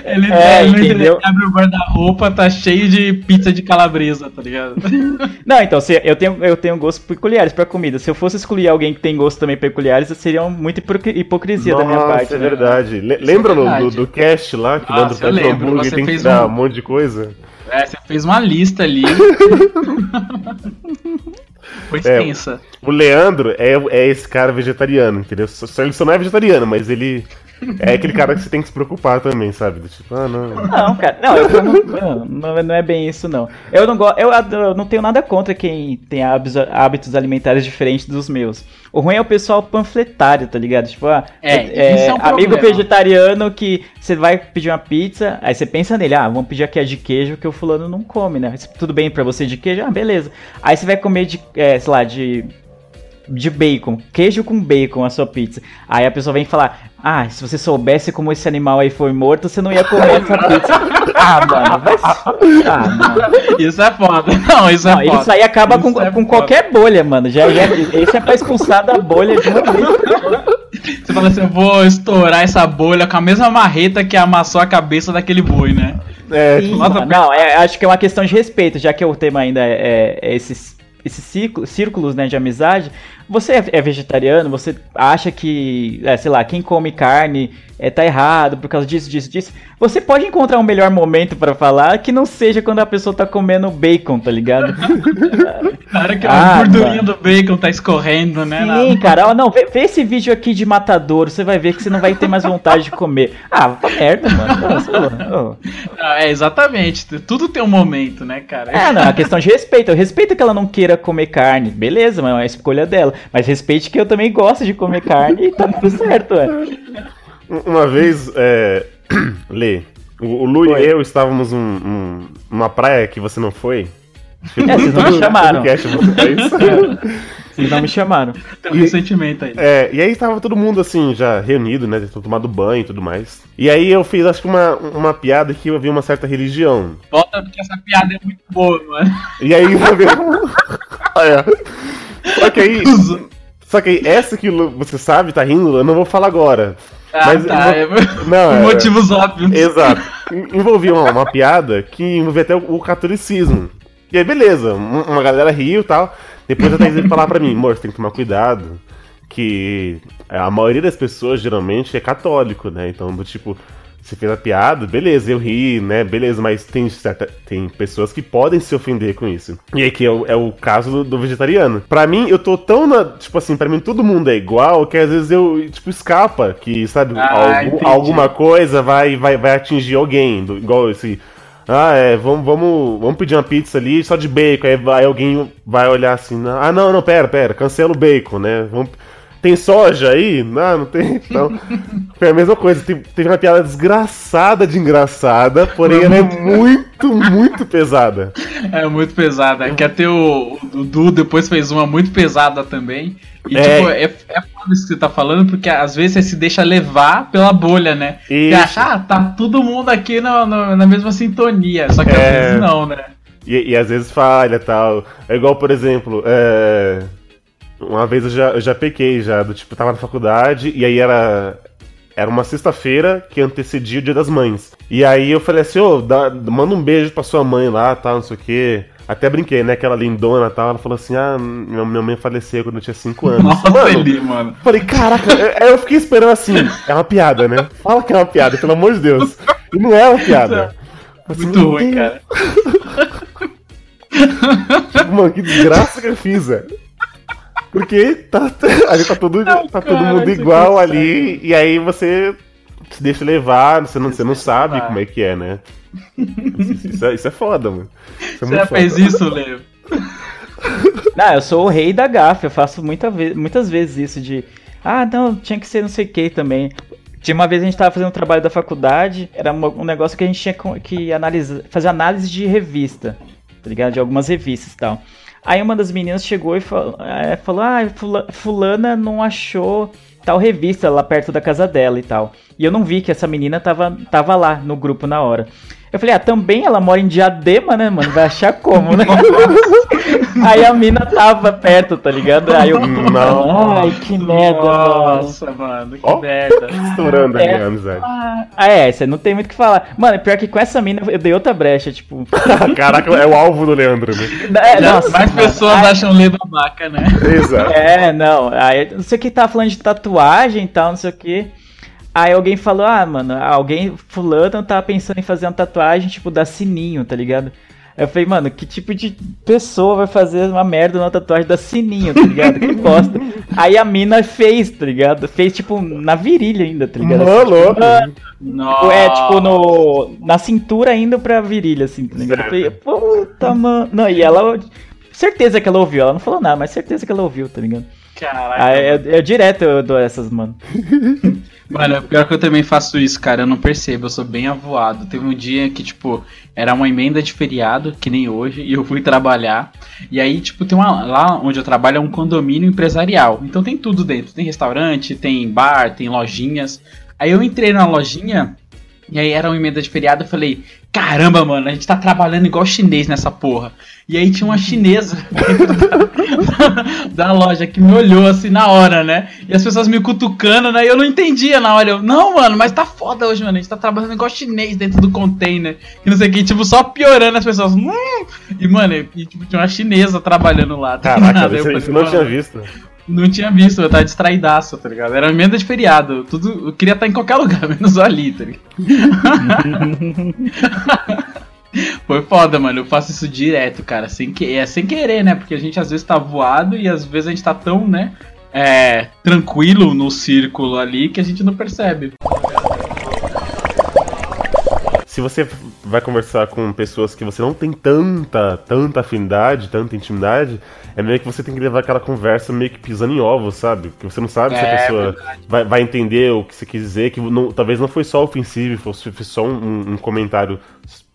Ele, É, ele, entendeu? ele abre o guarda-roupa, tá cheio de pizza de calabresa, tá ligado? Não, então, se eu tenho, eu tenho gostos peculiares pra comida. Se eu fosse excluir alguém que tem gostos também peculiares, seria muita hipocri- hipocrisia da minha Nossa, parte. é né? verdade. Le- lembra do, verdade. do, do cast lá, que o Nossa, Leandro eu pede um hambúrguer e você tem que fez dar um- um monte de coisa? É, você fez uma lista ali. Foi É. extensa. O Leandro é, é esse cara vegetariano, entendeu? Só, só- ele só não é vegetariano, mas ele é aquele cara que você tem que se preocupar também, sabe? Tipo, ah, não. Não, cara, não, eu não, não, não é bem isso, não. Eu não gosto, eu, eu não tenho nada contra quem tem hábitos, alimentares diferentes dos meus. O ruim é o pessoal panfletário, tá ligado? Tipo, ah, É, isso é um amigo problema. vegetariano que você vai pedir uma pizza, aí você pensa nele, ah, vamos pedir aqui a de queijo que o fulano não come, né? Tudo bem pra você de queijo? Ah, beleza. Aí você vai comer de, é, sei lá, de de bacon, queijo com bacon a sua pizza. Aí a pessoa vem falar: Ah, se você soubesse como esse animal aí foi morto, você não ia comer essa pizza. ah, mano, vai. Ah, mano. Isso é foda. Não, isso é Não, foda. isso aí acaba com, Isso é com foda. qualquer bolha, mano. Já, já, esse é pra expulsar da bolha de uma vez. Você fala assim, eu vou estourar essa bolha com a mesma marreta que amassou a cabeça daquele boi, né? É, Sim, mano. Não, é- acho que é uma questão de respeito, já que o tema ainda é, é esses, esses círculos, círculos né, de amizade. Você é é vegetariano, você acha que, é, sei lá, quem come carne é, tá errado por causa disso, disso, disso. Você pode encontrar um melhor momento pra falar que não seja quando a pessoa tá comendo bacon, tá ligado? Na hora que Ah, a gordurinha do bacon tá escorrendo, né? Sim, cara, ó, não, vê, vê esse vídeo aqui de matadouro, você vai ver que você não vai ter mais vontade de comer. Ah, pra merda, mano. Nossa, ô, ô. Não, é, exatamente. Tudo tem um momento, né, cara? É, não, é uma questão de respeito. Eu respeito que ela não queira comer carne, beleza, mas é uma escolha dela. Mas respeite que eu também gosto de comer carne e tá tudo certo, ué. Uma vez, é... Lê, o, o Lu Foi. e eu estávamos num, num- numa praia que você não foi. É, vocês não me chamaram. Podcast, você fez. Vocês não me chamaram. Tem um ressentimento aí. É, e aí tava todo mundo assim, já reunido, né? Tinha tomado banho e tudo mais. E aí eu fiz, acho que uma, uma piada que eu vi uma certa religião. Volta porque essa piada é muito boa, mano. E aí eu vi. Só que aí. Só que aí, essa que você sabe, tá rindo, eu não vou falar agora. Ah, Mas tá. eu É... Não, é- Motivos óbvios. Exato. En- Envolvia uma, uma piada que envolvia até o, o catolicismo. E aí, beleza, um- uma galera riu e tal. Depois a Thaís veio falar pra mim, amor, você tem que tomar cuidado. Que a maioria das pessoas geralmente é católico, né? Então, do tipo, você fez a piada, beleza, eu ri, né? Beleza, mas tem, certa, tem pessoas que podem se ofender com isso. E aí que é o, é o caso do, do vegetariano. Pra mim, eu tô tão na. Tipo assim, pra mim todo mundo é igual que às vezes eu, tipo, escapa. Que, sabe, Ah, algum- alguma coisa vai, vai, vai atingir alguém. do- igual esse. Ah, é, vamos, vamos, vamos pedir uma pizza ali só de bacon. Aí vai, alguém vai olhar assim, ah, não, não, pera, pera, cancela o bacon, né? Vamos, tem soja aí? Não, não tem. Então, foi a mesma coisa. Teve, uma piada desgraçada de engraçada, porém ela é muito, muito pesada. É muito pesada. Quer ter o, o Dudu depois fez uma muito pesada também. E É. tipo, é, é foda isso que você tá falando, porque às vezes você se deixa levar pela bolha, né? Você Isso. acha, ah, tá todo mundo aqui na, na, na mesma sintonia. Só que às É. vezes não, né? E, e às vezes falha tal. É igual, por exemplo, é, uma vez eu já, eu já pequei já, do tipo, tava na faculdade e aí era. Era uma sexta-feira que antecedia o dia das mães. E aí eu falei assim, ô, dá- manda um beijo pra sua mãe lá, tal, não sei o quê. Até brinquei, né? Aquela lindona e tal. Ela falou assim: ah, minha, mãe faleceu quando eu tinha 5 anos. Nossa, Mano, ele, mano. Falei, caraca, eu, eu fiquei esperando assim. É uma piada, né? Fala que é uma piada, pelo amor de Deus. E não é uma piada. Assim, Muito ruim, Deus, cara. Tipo, mano, que desgraça que eu fiz, velho. Porque tá, ali tá, todo, tá todo cara, mundo isso igual ali, e aí você se deixa levar, você não, você não sabe levar. como é que é, né? Isso, isso é, isso é foda, mano. Isso é Você já foda. fez isso, Leo? Não, eu sou o rei da gafe, eu faço muita ve muitas vezes isso de. Ah, não, tinha que ser não sei o que também. Tinha uma vez a gente tava fazendo um trabalho da faculdade, era uma- um negócio que a gente tinha que analisar, fazer análise de revista, tá ligado? De algumas revistas e tal. Aí uma das meninas chegou e falou, é, falou ah, fula- fulana não achou tal revista lá perto da casa dela e tal. E eu não vi que essa menina tava, tava lá no grupo na hora. Eu falei, ah, também ela mora em Diadema, né, mano? Vai achar como, né? Aí a mina tava perto, tá ligado? Aí eu, Não. ai, que merda, mano. Nossa, mano, que Ó. merda. Estourando É. a amizade. Ah, é, você não tem muito o que falar. Mano, pior que com essa mina eu dei outra brecha, tipo. Caraca, é o alvo do Leandro, né? É, Já nossa, mais mano. pessoas acham Leo babaca, né? Exato. É, não. Aí, não sei o que tava falando de tatuagem e tal, não sei o que. Aí alguém falou, ah, mano, alguém fulano tava pensando em fazer uma tatuagem, tipo, da sininho, tá ligado? Eu falei, mano, que tipo de pessoa vai fazer uma merda numa tatuagem da sininho, tá ligado? Que bosta. Aí a mina fez, tá ligado? Fez, tipo, na virilha ainda, tá ligado? Mó louco. Nossa. É, tipo, no, na cintura indo pra virilha, assim, tá ligado? Eu falei, puta, mano. Não, e ela. Certeza que ela ouviu. Ela não falou nada, mas certeza que ela ouviu, tá ligado? Caraca. Ah, eu, eu direto eu dou essas, mano. Mano, pior que eu também faço isso, cara. Eu não percebo, eu sou bem avoado. Teve um dia que, tipo, era uma emenda de feriado, que nem hoje, e eu fui trabalhar. E aí, tipo, tem uma. Lá onde eu trabalho é um condomínio empresarial. Então tem tudo dentro. Tem restaurante, tem bar, tem lojinhas. Aí eu entrei na lojinha. E aí era uma emenda de feriado, eu falei, caramba, mano, a gente tá trabalhando igual chinês nessa porra. E aí tinha uma chinesa dentro da, da loja que me olhou assim na hora, né? E as pessoas me cutucando, né? E eu não entendia na hora. Eu, não, mano, mas tá foda hoje, mano. A gente tá trabalhando igual chinês dentro do container. E não sei o que, tipo, só piorando as pessoas. "Hum". E, mano, e, tipo, tinha uma chinesa trabalhando lá. Caraca, ligado? Aí eu isso, falei, isso não "Mano, tinha visto. Não tinha visto, eu tava distraidaço, tá ligado? Era emenda de feriado. Tudo, eu queria estar em qualquer lugar, menos ali, tá ligado? Foi foda, mano. Eu faço isso direto, cara. Sem que... É sem querer, né? Porque a gente às vezes tá voado e às vezes a gente tá tão, né? É, tranquilo no círculo ali que a gente não percebe. Se você vai conversar com pessoas que você não tem tanta, tanta afinidade, tanta intimidade, é meio que você tem que levar aquela conversa meio que pisando em ovos, sabe? Porque você não sabe se a É, pessoa vai, vai entender o que você quis dizer, que não- talvez não foi só ofensivo, fosse foi só um, um comentário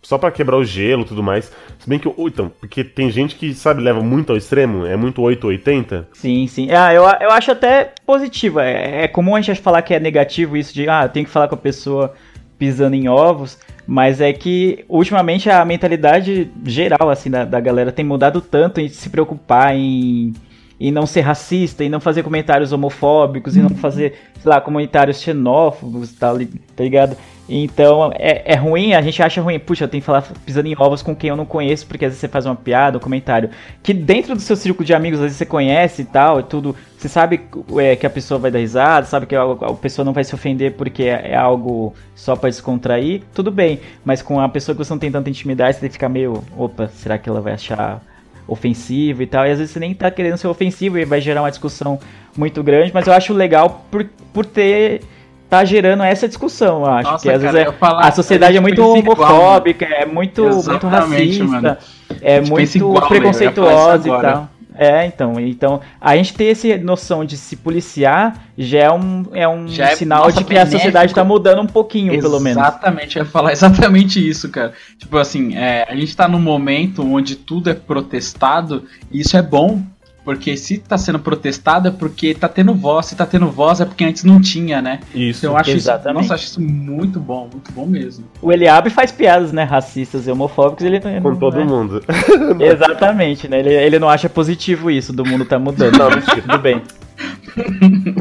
só pra quebrar o gelo e tudo mais. Se bem que, então, porque tem gente que, sabe, leva muito ao extremo, é muito 880. Sim, sim. Ah, eu, eu acho até positivo. É, é comum a gente falar que é negativo isso de, ah, eu tenho que falar com a pessoa pisando em ovos, mas é que ultimamente a mentalidade geral, assim, da, da galera tem mudado tanto em se preocupar em, em não ser racista, em não fazer comentários homofóbicos, em não fazer, sei lá, comentários xenófobos e tal, tá ligado? Então é, é ruim, a gente acha ruim, puxa, eu tenho que falar pisando em ovos com quem eu não conheço, porque às vezes você faz uma piada, um comentário, que dentro do seu círculo de amigos, às vezes você conhece e tal, e tudo, você sabe é, que a pessoa vai dar risada, sabe que a, a pessoa não vai se ofender porque é, é algo só pra descontrair, tudo bem, mas com a pessoa que você não tem tanta intimidade, você tem que ficar meio, opa, será que ela vai achar ofensivo e tal, e às vezes você nem tá querendo ser ofensivo e vai gerar uma discussão muito grande, mas eu acho legal por, por ter tá gerando essa discussão, eu acho. Nossa, que às cara, vezes é- falar- a sociedade a é muito pensa igual, homofóbica, é muito, muito racista, mano. é muito igual, falar preconceituosa e tal. É, então, então, a gente ter essa noção de se policiar já é um, é um Já é, sinal nossa, de que a benéfico. sociedade tá mudando um pouquinho, pelo menos. Exatamente, eu ia falar exatamente isso, cara. Tipo assim, é, a gente tá num momento onde tudo é protestado, e isso é bom, porque se tá sendo protestado é porque tá tendo voz, se tá tendo voz é porque antes não tinha, né? Isso. Então eu acho isso, exatamente. nossa, eu acho isso muito bom, muito bom mesmo. O Eliabe faz piadas, né, racistas e homofóbicos, ele não- Com não todo é- mundo. Exatamente, né? Ele, ele não acha positivo isso, do mundo tá mudando. Não, mentira, tudo bem.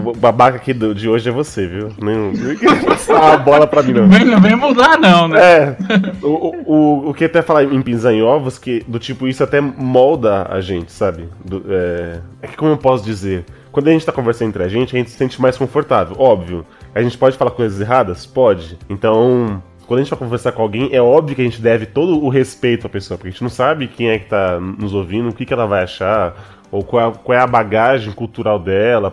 O babaca aqui de hoje é você, viu? Nem, nem queria passar a bola pra mim, não. Vem, não vem mudar, não, né? É, o, o, o, que até falar em pisar em ovos, que do tipo, isso até molda a gente, sabe? Do- é, é que como eu posso dizer? Quando a gente tá conversando entre a gente, a gente se sente mais confortável, óbvio. A gente pode falar coisas erradas? Pode. Então, quando a gente vai conversar com alguém, é óbvio que a gente deve todo o respeito à pessoa, porque a gente não sabe quem é que tá nos ouvindo, o que, que ela vai achar, ou qual, é- qual é a bagagem cultural dela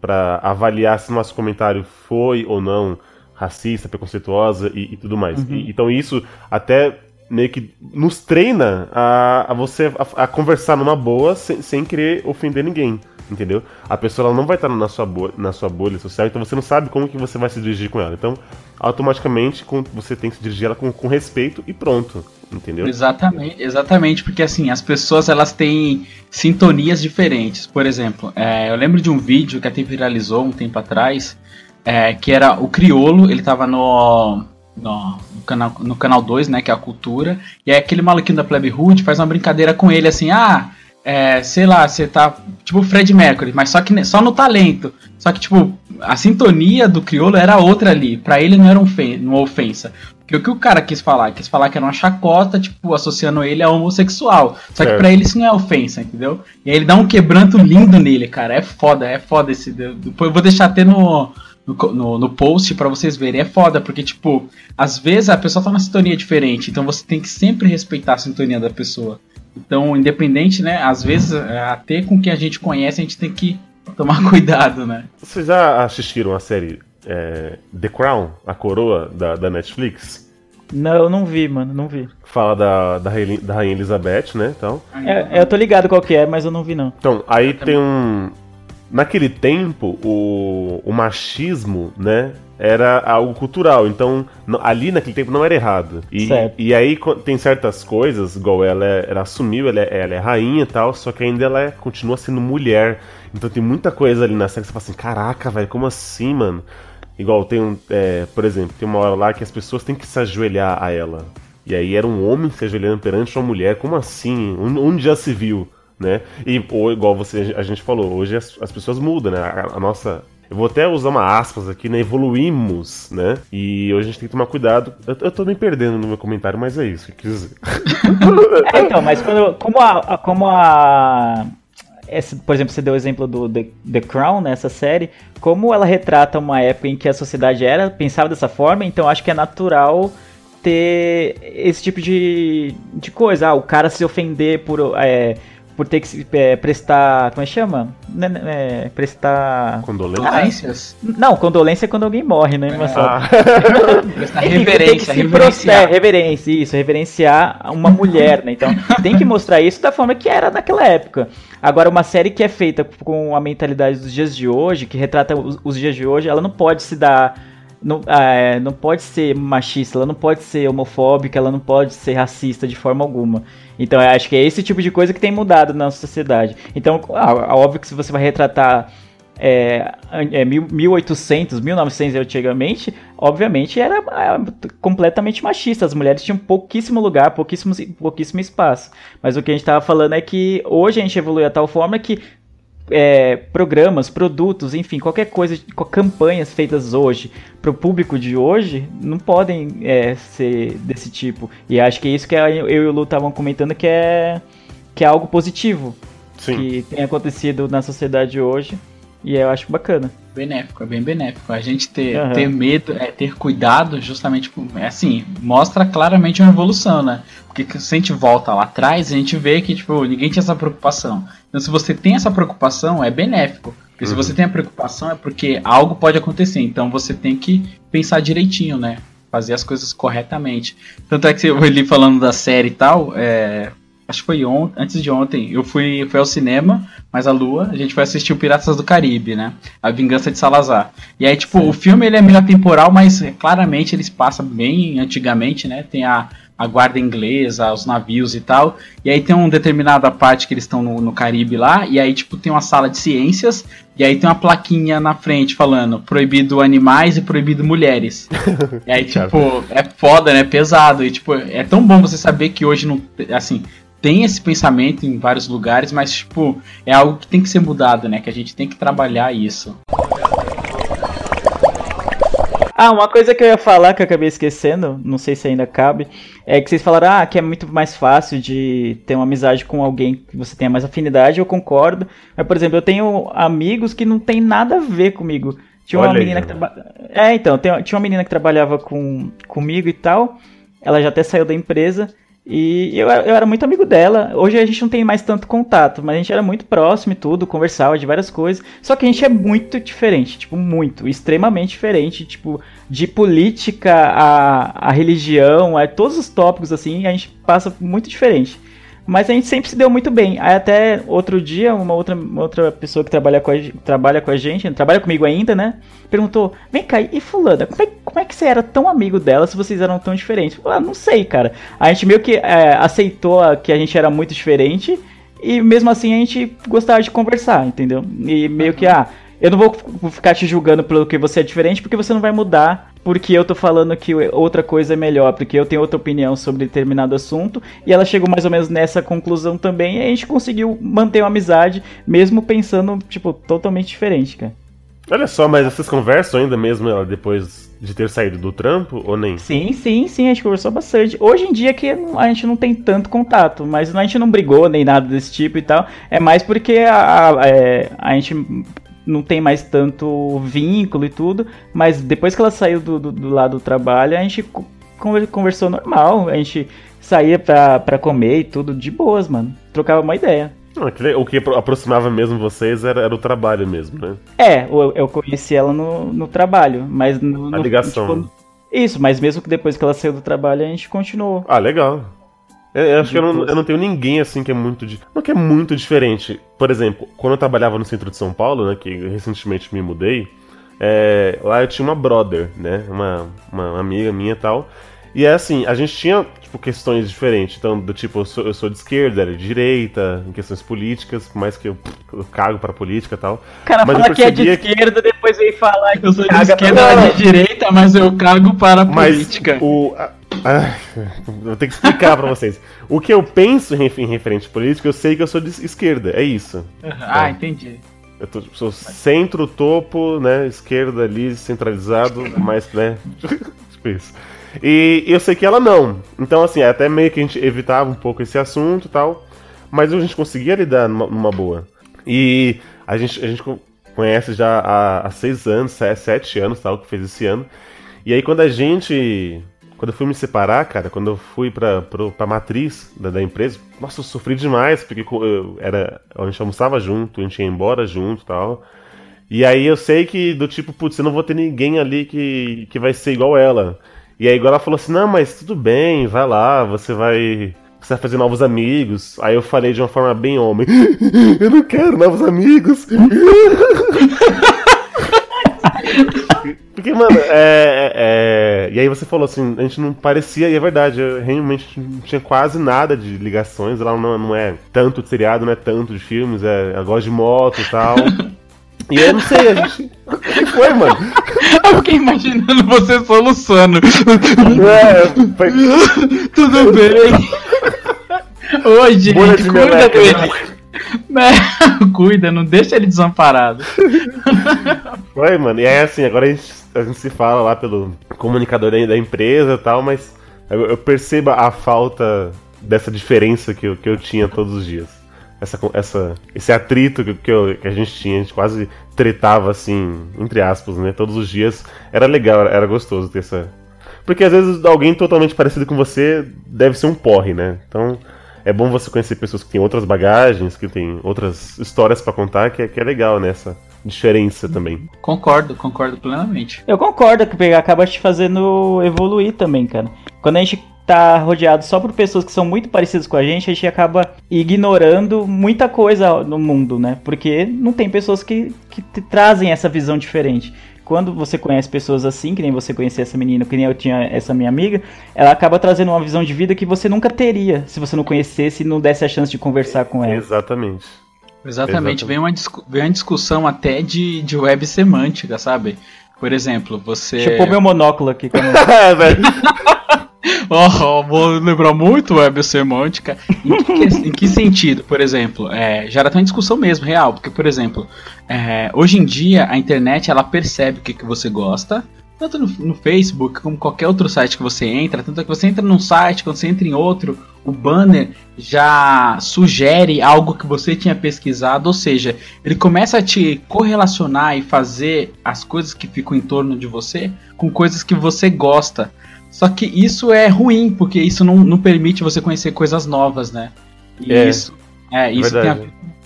pra avaliar se nosso comentário foi ou não racista, preconceituosa e, e tudo mais. E- então isso até meio que nos treina a, a você a, a conversar numa boa sem, sem querer ofender ninguém. Entendeu? A pessoa ela não vai estar na sua, bolha, na sua bolha social, então você não sabe como que você vai se dirigir com ela. Então, automaticamente, com- você tem que se dirigir ela com, com respeito e pronto. Entendeu? Exatamente, exatamente, porque assim, as pessoas elas têm sintonias diferentes. Por exemplo, é, eu lembro de um vídeo que até viralizou um tempo atrás, é, que era o Criolo, ele tava no, no, no canal, no canal 2, né, que é a cultura, e aí aquele maluquinho da Plebe Hood faz uma brincadeira com ele assim, ah, é, sei lá, você tá tipo o Fred Mercury, mas só que só no talento. Só que, tipo, a sintonia do crioulo era outra ali. Pra ele não era um uma ofensa. Porque o que o cara quis falar? Quis falar que era uma chacota, tipo, associando ele a homossexual. Só que Certo. pra ele isso não é ofensa, entendeu? E aí ele dá um quebranto lindo nele, cara. É foda, é foda esse. Depois eu vou deixar até no. No, no, no post pra vocês verem, é foda, porque, tipo, às vezes a pessoa tá numa sintonia diferente, então você tem que sempre respeitar a sintonia da pessoa. Então, independente, né? Às vezes, é, até com quem a gente conhece, a gente tem que tomar cuidado, né? Vocês já assistiram a série é, The Crown, a coroa da, da Netflix? Não, eu não vi, mano, não vi. Fala da, da, Rainha, da Rainha Elizabeth, né? Então, É, eu tô ligado qual que é, mas eu não vi, não. então aí tem um. Naquele tempo, o, o machismo, né? Era algo cultural. Então, ali naquele tempo não era errado. E, Certo. e aí tem certas coisas, igual ela, é- ela assumiu, ela é, ela é rainha e tal, só que ainda ela é- continua sendo mulher. Então tem muita coisa ali na série que você fala assim: caraca, velho, como assim, mano? Igual tem um. é, por exemplo, tem uma hora lá que as pessoas têm que se ajoelhar a ela. E aí era um homem se ajoelhando perante uma mulher. Como assim? Onde já se viu? Né? E ou, igual você, a gente falou, hoje as, as pessoas mudam, né? A, a nossa. Eu vou até usar uma aspas aqui, né? Evoluímos, né? E hoje a gente tem que tomar cuidado. Eu, eu tô me perdendo no meu comentário, mas é isso que eu quis dizer. É, então, mas quando, como a, como a essa, por exemplo, você deu o exemplo do The, The Crown, nessa série, como ela retrata uma época em que a sociedade era, pensava dessa forma, então acho que é natural ter esse tipo de, de coisa. Ah, o cara se ofender por, é, por ter que se, é, prestar. Como é que chama? Né, né, É, prestar. Condolência? Condolências? Não, condolência é quando alguém morre, né? Mas só- Ah, Prestar Enfim, tem que reverência, é, reverência, isso, reverenciar uma mulher, né? Então, tem que mostrar isso da forma que era naquela época. Agora, uma série que é feita com a mentalidade dos dias de hoje, que retrata os, os dias de hoje, ela não pode se dar. Não, é, não pode ser machista, ela não pode ser homofóbica, ela não pode ser racista de forma alguma. Então, eu acho que é esse tipo de coisa que tem mudado na sociedade. Então, ah, óbvio que se você vai retratar é, é, mil- 1800, 1900 antigamente, obviamente era ah, completamente machista. As mulheres tinham pouquíssimo lugar, pouquíssimo, pouquíssimo espaço. Mas o que a gente estava falando é que hoje a gente evoluiu a tal forma que é, programas, produtos, enfim, qualquer coisa, co- campanhas feitas hoje para o público de hoje não podem é, ser desse tipo. E acho que é isso que eu e o Lu estavam comentando que é, que é algo positivo sim. que tem acontecido na sociedade hoje. E eu acho bacana. Benéfico, é bem benéfico. A gente ter, Aham. ter medo, é, ter cuidado, justamente, é assim, mostra claramente uma evolução, né? Porque que- se a gente volta lá atrás, a gente vê que, tipo, ninguém tinha essa preocupação. Então, se você tem essa preocupação, é benéfico. Porque se Uhum. você tem a preocupação, é porque algo pode acontecer. Então, você tem que pensar direitinho, né? Fazer as coisas corretamente. Tanto é que eu ali falando da série e tal, é, acho que foi on, antes de ontem, eu fui, fui ao cinema, mas a Lua, a gente foi assistir o Piratas do Caribe, né? A Vingança de Salazar. E aí, tipo, o filme ele é meio atemporal, mas é, claramente eles passam bem antigamente, né? Tem a, a guarda inglesa, os navios e tal. E aí tem uma determinada parte que eles estão no, no Caribe lá, e aí, tipo, tem uma sala de ciências, e aí tem uma plaquinha na frente falando proibido animais e proibido mulheres. e aí, tipo, é foda, né? Pesado. E, tipo, é tão bom você saber que hoje não. Assim, tem esse pensamento em vários lugares, mas, tipo, é algo que tem que ser mudado, né? Que a gente tem que trabalhar isso. Ah, uma coisa que eu ia falar que eu acabei esquecendo, não sei se ainda cabe, é que vocês falaram ah, que é muito mais fácil de ter uma amizade com alguém que você tenha mais afinidade, eu concordo. Mas, por exemplo, eu tenho amigos que não tem nada a ver comigo. Tinha uma Olha aí, menina que né? traba... É, então, tinha uma menina que trabalhava com, comigo e tal. Ela já até saiu da empresa. E eu, eu era muito amigo dela. Hoje a gente não tem mais tanto contato, mas a gente era muito próximo e tudo, conversava de várias coisas. Só que a gente é muito diferente, tipo, muito, extremamente diferente, tipo, de política a, a religião, a todos os tópicos assim, a gente passa muito diferente. Mas a gente sempre se deu muito bem. Aí até outro dia, uma outra, uma outra pessoa que trabalha com, a, trabalha com a gente, trabalha comigo ainda, né? Perguntou, vem cá, e fulana, como é, como é que você era tão amigo dela se vocês eram tão diferentes? Eu falei, ah, não sei, cara. A gente meio que é, aceitou que a gente era muito diferente e mesmo assim a gente gostava de conversar, entendeu? E meio que, ah, eu não vou ficar te julgando pelo que você é diferente, porque você não vai mudar porque eu tô falando que outra coisa é melhor, porque eu tenho outra opinião sobre determinado assunto, e ela chegou mais ou menos nessa conclusão também, e a gente conseguiu manter uma amizade, mesmo pensando, tipo, totalmente diferente, cara. Olha só, mas vocês conversam ainda mesmo ela depois de ter saído do trampo ou nem? Sim, sim, sim, a gente conversou bastante. Hoje em dia que a gente não tem tanto contato, mas a gente não brigou nem nada desse tipo e tal. É mais porque a, a, é, a gente não tem mais tanto vínculo e tudo. Mas depois que ela saiu do, do, do lado do trabalho, a gente co- conver- conversou normal. A gente saía pra, pra comer e tudo de boas, mano. Trocava uma ideia. Aquele- o que apro- aproximava mesmo vocês era, era o trabalho mesmo, né? É, eu, eu conheci ela no, no trabalho, mas no, A no- ligação. tipo, isso, mas mesmo que depois que ela saiu do trabalho, a gente continuou. Ah, legal. Eu, eu acho que eu não, boas. eu não tenho ninguém assim que é muito. Não que é muito diferente. Por exemplo, quando eu trabalhava no centro de São Paulo, né? Que recentemente me mudei, é, lá eu tinha uma brother, né? Uma, uma amiga minha e tal. E é assim, a gente tinha, tipo, questões diferentes. Então, do tipo, eu sou, eu sou de esquerda, ela é de direita, em questões políticas, por mais que eu, eu cago pra política e tal. O cara Mas eu fala que é de esquerda, depois vem falar que Eu sou de pra esquerda, de direita, mas eu cago para a Mas política. o. a- ah, vou ter que explicar pra vocês. O que eu penso em, referente político, eu sei que eu sou de esquerda, é isso. Ah, entendi. Eu tô, sou centro, topo, né? Esquerda ali, centralizado, mas, né? tipo isso. E eu sei que ela não. Então, assim, até meio que a gente evitava um pouco esse assunto e tal. Mas a gente conseguia lidar numa, numa boa. E a gente, a gente co- conhece já há, há seis anos, se- sete anos, tal, que fez esse ano. E aí quando a gente. Quando eu fui me separar, cara, quando eu fui pra, pro, pra matriz da, da empresa, nossa, eu sofri demais, porque eu era, a gente almoçava junto, a gente ia embora junto e tal. E aí eu sei que do tipo, putz, eu não vou ter ninguém ali que, que vai ser igual ela. E aí agora ela falou assim, não, mas tudo bem, vai lá, você vai. Você vai fazer novos amigos. Aí eu falei de uma forma bem homem. Eu não quero novos amigos. Porque, mano, é, é- é- E aí você falou assim, a gente não parecia, e é verdade, eu realmente não tinha quase nada de ligações. Ela não, não é tanto de seriado, não é tanto de filmes, é, ela gosta de moto e tal. E eu não sei, a gente. O que foi, mano? Eu fiquei imaginando você soluçando. É, foi... Tudo bem. Hoje, Bolha gente, cuida dele. né? Cuida, não deixa ele desamparado. Foi, mano. E aí, assim, agora a gente, a gente se fala lá pelo comunicador da, empresa e tal, mas eu, eu percebo a falta dessa diferença que eu, que eu tinha todos os dias. Essa, essa, esse atrito que, que, eu- que a gente tinha, a gente quase tretava assim, entre aspas, né? Todos os dias. Era legal, era gostoso ter essa. Porque às vezes alguém totalmente parecido com você deve ser um porre, né? Então é bom você conhecer pessoas que têm outras bagagens, que têm outras histórias pra contar, que é, que é legal nessa diferença também. Concordo, concordo plenamente. Eu concordo que acaba te fazendo evoluir também, cara. Quando a gente tá rodeado só por pessoas que são muito parecidas com a gente, a gente acaba ignorando muita coisa no mundo, né? Porque não tem pessoas que, que te trazem essa visão diferente. Quando você conhece pessoas assim, que nem você conhecia essa menina, que nem eu tinha essa minha amiga, ela acaba trazendo uma visão de vida que você nunca teria se você não conhecesse e não desse a chance de conversar com ela. Exatamente. Exatamente, Exatamente. vem uma, vem uma discussão até de, de web semântica, sabe? Por exemplo, você. Deixa eu pôr meu monóculo aqui. quando- Oh, vou lembrar muito web semântica. Em que, em que sentido? Por exemplo, é, já era até uma discussão mesmo, real. Porque, por exemplo, é, hoje em dia a internet ela percebe o que, que você gosta. Tanto no, no Facebook como qualquer outro site que você entra. Tanto é que você entra num site, quando você entra em outro, o banner já sugere algo que você tinha pesquisado. Ou seja, ele começa a te correlacionar e fazer as coisas que ficam em torno de você com coisas que você gosta. Só que isso é ruim, porque isso não, não permite você conhecer coisas novas, né? E É, isso, é, isso tem a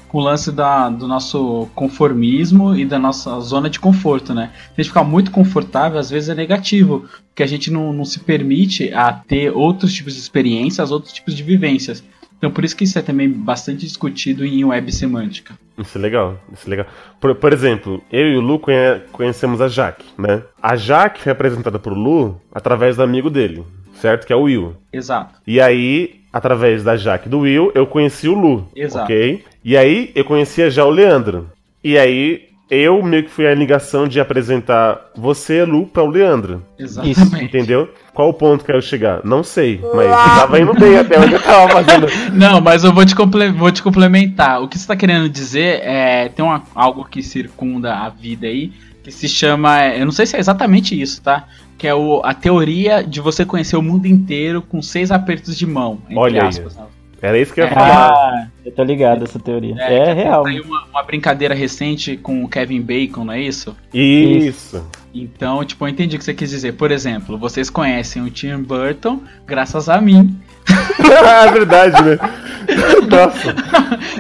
com o lance da, do nosso conformismo e da nossa zona de conforto, né? Se a gente ficar muito confortável, às vezes é negativo, porque a gente não, não se permite a ter outros tipos de experiências, outros tipos de vivências. Então por isso que isso é também bastante discutido em web semântica. Isso é legal, isso é legal. Por, por exemplo, eu e o Lu conhe- conhecemos a Jaque, né? A Jaque foi apresentada pro Lu através do amigo dele, certo? Que é o Will. Exato. E aí, através da Jaque e do Will, eu conheci o Lu, Exato. ok? E aí, eu conhecia já o Leandro. E aí, eu meio que fui a ligação de apresentar você, Lu, para o Leandro. Exatamente. Entendeu? Qual o ponto que eu chegar? Não sei, mas eu tava indo bem até onde eu tava fazendo. Não, mas eu vou te, comple- vou te complementar. O que você está querendo dizer é. Tem uma, algo que circunda a vida aí, que se chama. Eu não sei se é exatamente isso, tá? Que é o, a teoria de você conhecer o mundo inteiro com seis apertos de mão. Entre Olha aí. aspas, né? Era isso que eu ia É. falar. Ah, eu tô ligado essa teoria. É, que real. Tem uma, uma brincadeira recente com o Kevin Bacon, não é isso? Isso. Então, tipo, eu entendi o que você quis dizer. Por exemplo, vocês conhecem o Tim Burton graças a mim. é verdade, né? Nossa,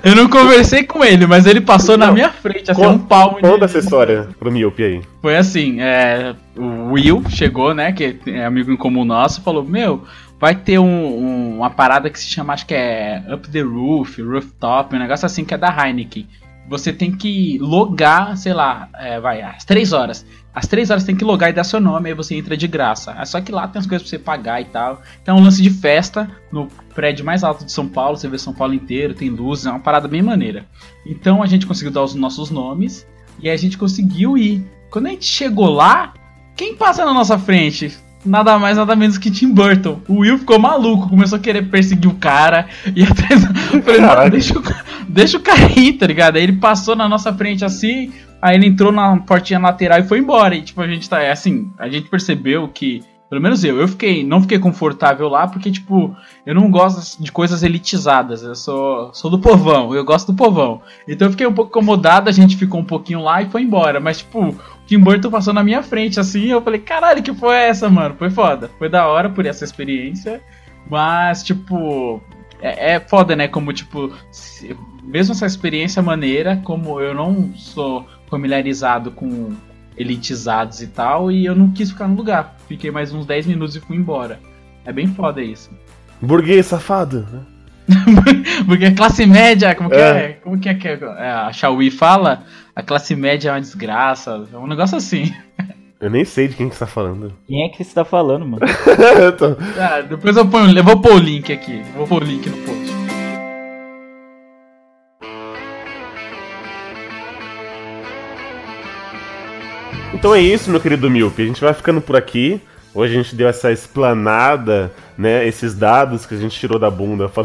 Eu não conversei com ele, mas ele passou na Não. minha frente, assim, um palmo de- conta essa história pro Miope aí. Foi assim, é, o Will chegou, né, que é amigo em comum nosso, falou, meu, vai ter um- um- uma parada que se chama, acho que é Up the Roof, Rooftop, um negócio assim que é da Heineken. Você tem que logar, sei lá, é, vai, às 3 horas. Às 3 horas tem que logar e dar seu nome, aí você entra de graça. É só que lá tem as coisas pra você pagar e tal. Então é um lance de festa no prédio mais alto de São Paulo, você vê São Paulo inteiro, tem luzes, é uma parada bem maneira. Então a gente conseguiu dar os nossos nomes e aí a gente conseguiu ir. Quando a gente chegou lá, quem passa na nossa frente? Nada mais, nada menos que Tim Burton. O Will ficou maluco, começou a querer perseguir o cara e atrás. Falei, não, deixa o, deixa o cara ir, tá ligado? Aí ele passou na nossa frente assim, aí ele entrou na portinha lateral e foi embora. E tipo, a gente tá. É assim, a gente percebeu que Pelo menos eu. Eu fiquei, não fiquei confortável lá porque, tipo, eu não gosto de coisas elitizadas. Eu sou, sou do povão, eu gosto do povão. Então eu fiquei um pouco incomodado, a gente ficou um pouquinho lá e foi embora. Mas, tipo, o Tim Burton passou na minha frente, assim, eu falei, caralho, que foi essa, mano? Foi foda. Foi da hora por essa experiência. Mas, tipo, é, é foda, né? Como, tipo, mesmo essa experiência maneira, como eu não sou familiarizado com elitizados e tal, e eu não quis ficar no lugar. Fiquei mais uns 10 minutos e fui embora. É bem foda isso. Burguês safado. né? Porque a classe média, como que É. é? Como que é que é, a Xiaomi fala? A classe média é uma desgraça. É um negócio assim. Eu nem sei de quem que você tá falando. Quem é que você tá falando, mano? Eu tô- Ah, depois eu ponho, eu vou pôr o link aqui. Vou pôr o link no post. Então é isso, meu querido Milpe. A gente vai ficando por aqui. Hoje a gente deu essa explanada, né? Esses dados que a gente tirou da bunda fal-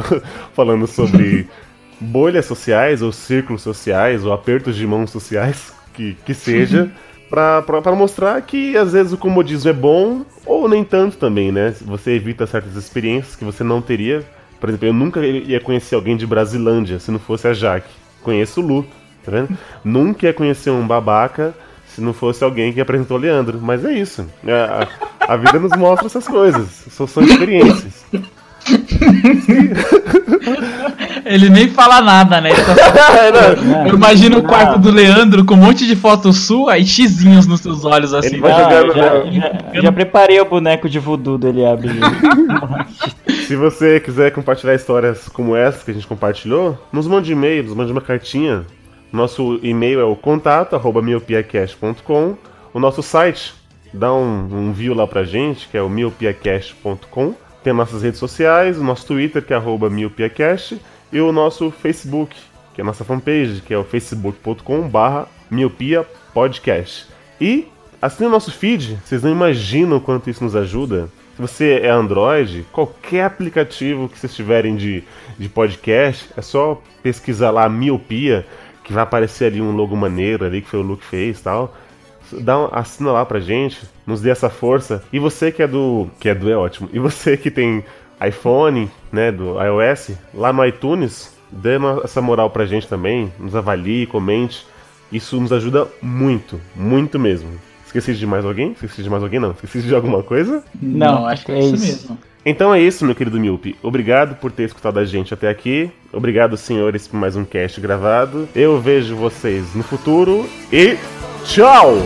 falando sobre bolhas sociais, ou círculos sociais, ou apertos de mãos sociais, que, que seja, pra mostrar que às vezes o comodismo é bom, ou nem tanto também, né? Você evita certas experiências que você não teria. Por exemplo, eu nunca ia conhecer alguém de Brasilândia se não fosse a Jaque. Conheço o Lu, tá vendo? Nunca ia conhecer um babaca se não fosse alguém que apresentou o Leandro. Mas é isso. É, A, a vida nos mostra essas coisas. São, são experiências. Ele nem fala nada, né? Tá- Eu imagino o quarto do Leandro com um monte de foto sua e xizinhos nos seus olhos assim. Ele vai Ah, jogando, já, né? já- já preparei o boneco de voodoo dele abre. Se você quiser compartilhar histórias como essa que a gente compartilhou, nos mande e-mail, nos mande uma cartinha. Nosso e-mail é o contato arroba miopiacast.com. O nosso site, dá um, um view lá pra gente, que é o miopiacast.com. Tem nossas redes sociais, o nosso Twitter, que é arroba miopiacast, e o nosso Facebook, que é a nossa fanpage, que é o facebook.com barra miopia podcast. E assine o nosso feed, vocês não imaginam quanto isso nos ajuda. Se você é Android, qualquer aplicativo que vocês tiverem de, de podcast, é só pesquisar lá miopia, que vai aparecer ali um logo maneiro ali, que foi o Luke fez e tal. Dá um, assina lá pra gente, nos dê essa força. E você que é do. Que é do é ótimo. E você que tem iPhone, né, do iOS, lá no iTunes, dê uma- essa moral pra gente também, nos avalie, comente. Isso nos ajuda muito, muito mesmo. Esqueci de mais alguém? Esqueci de mais alguém não. Esqueci de alguma coisa? Não, acho que é, é isso isso. mesmo. Então é isso, meu querido Milpe. Obrigado por ter escutado a gente até aqui. Obrigado, senhores, por mais um cast gravado. Eu vejo vocês no futuro e tchau!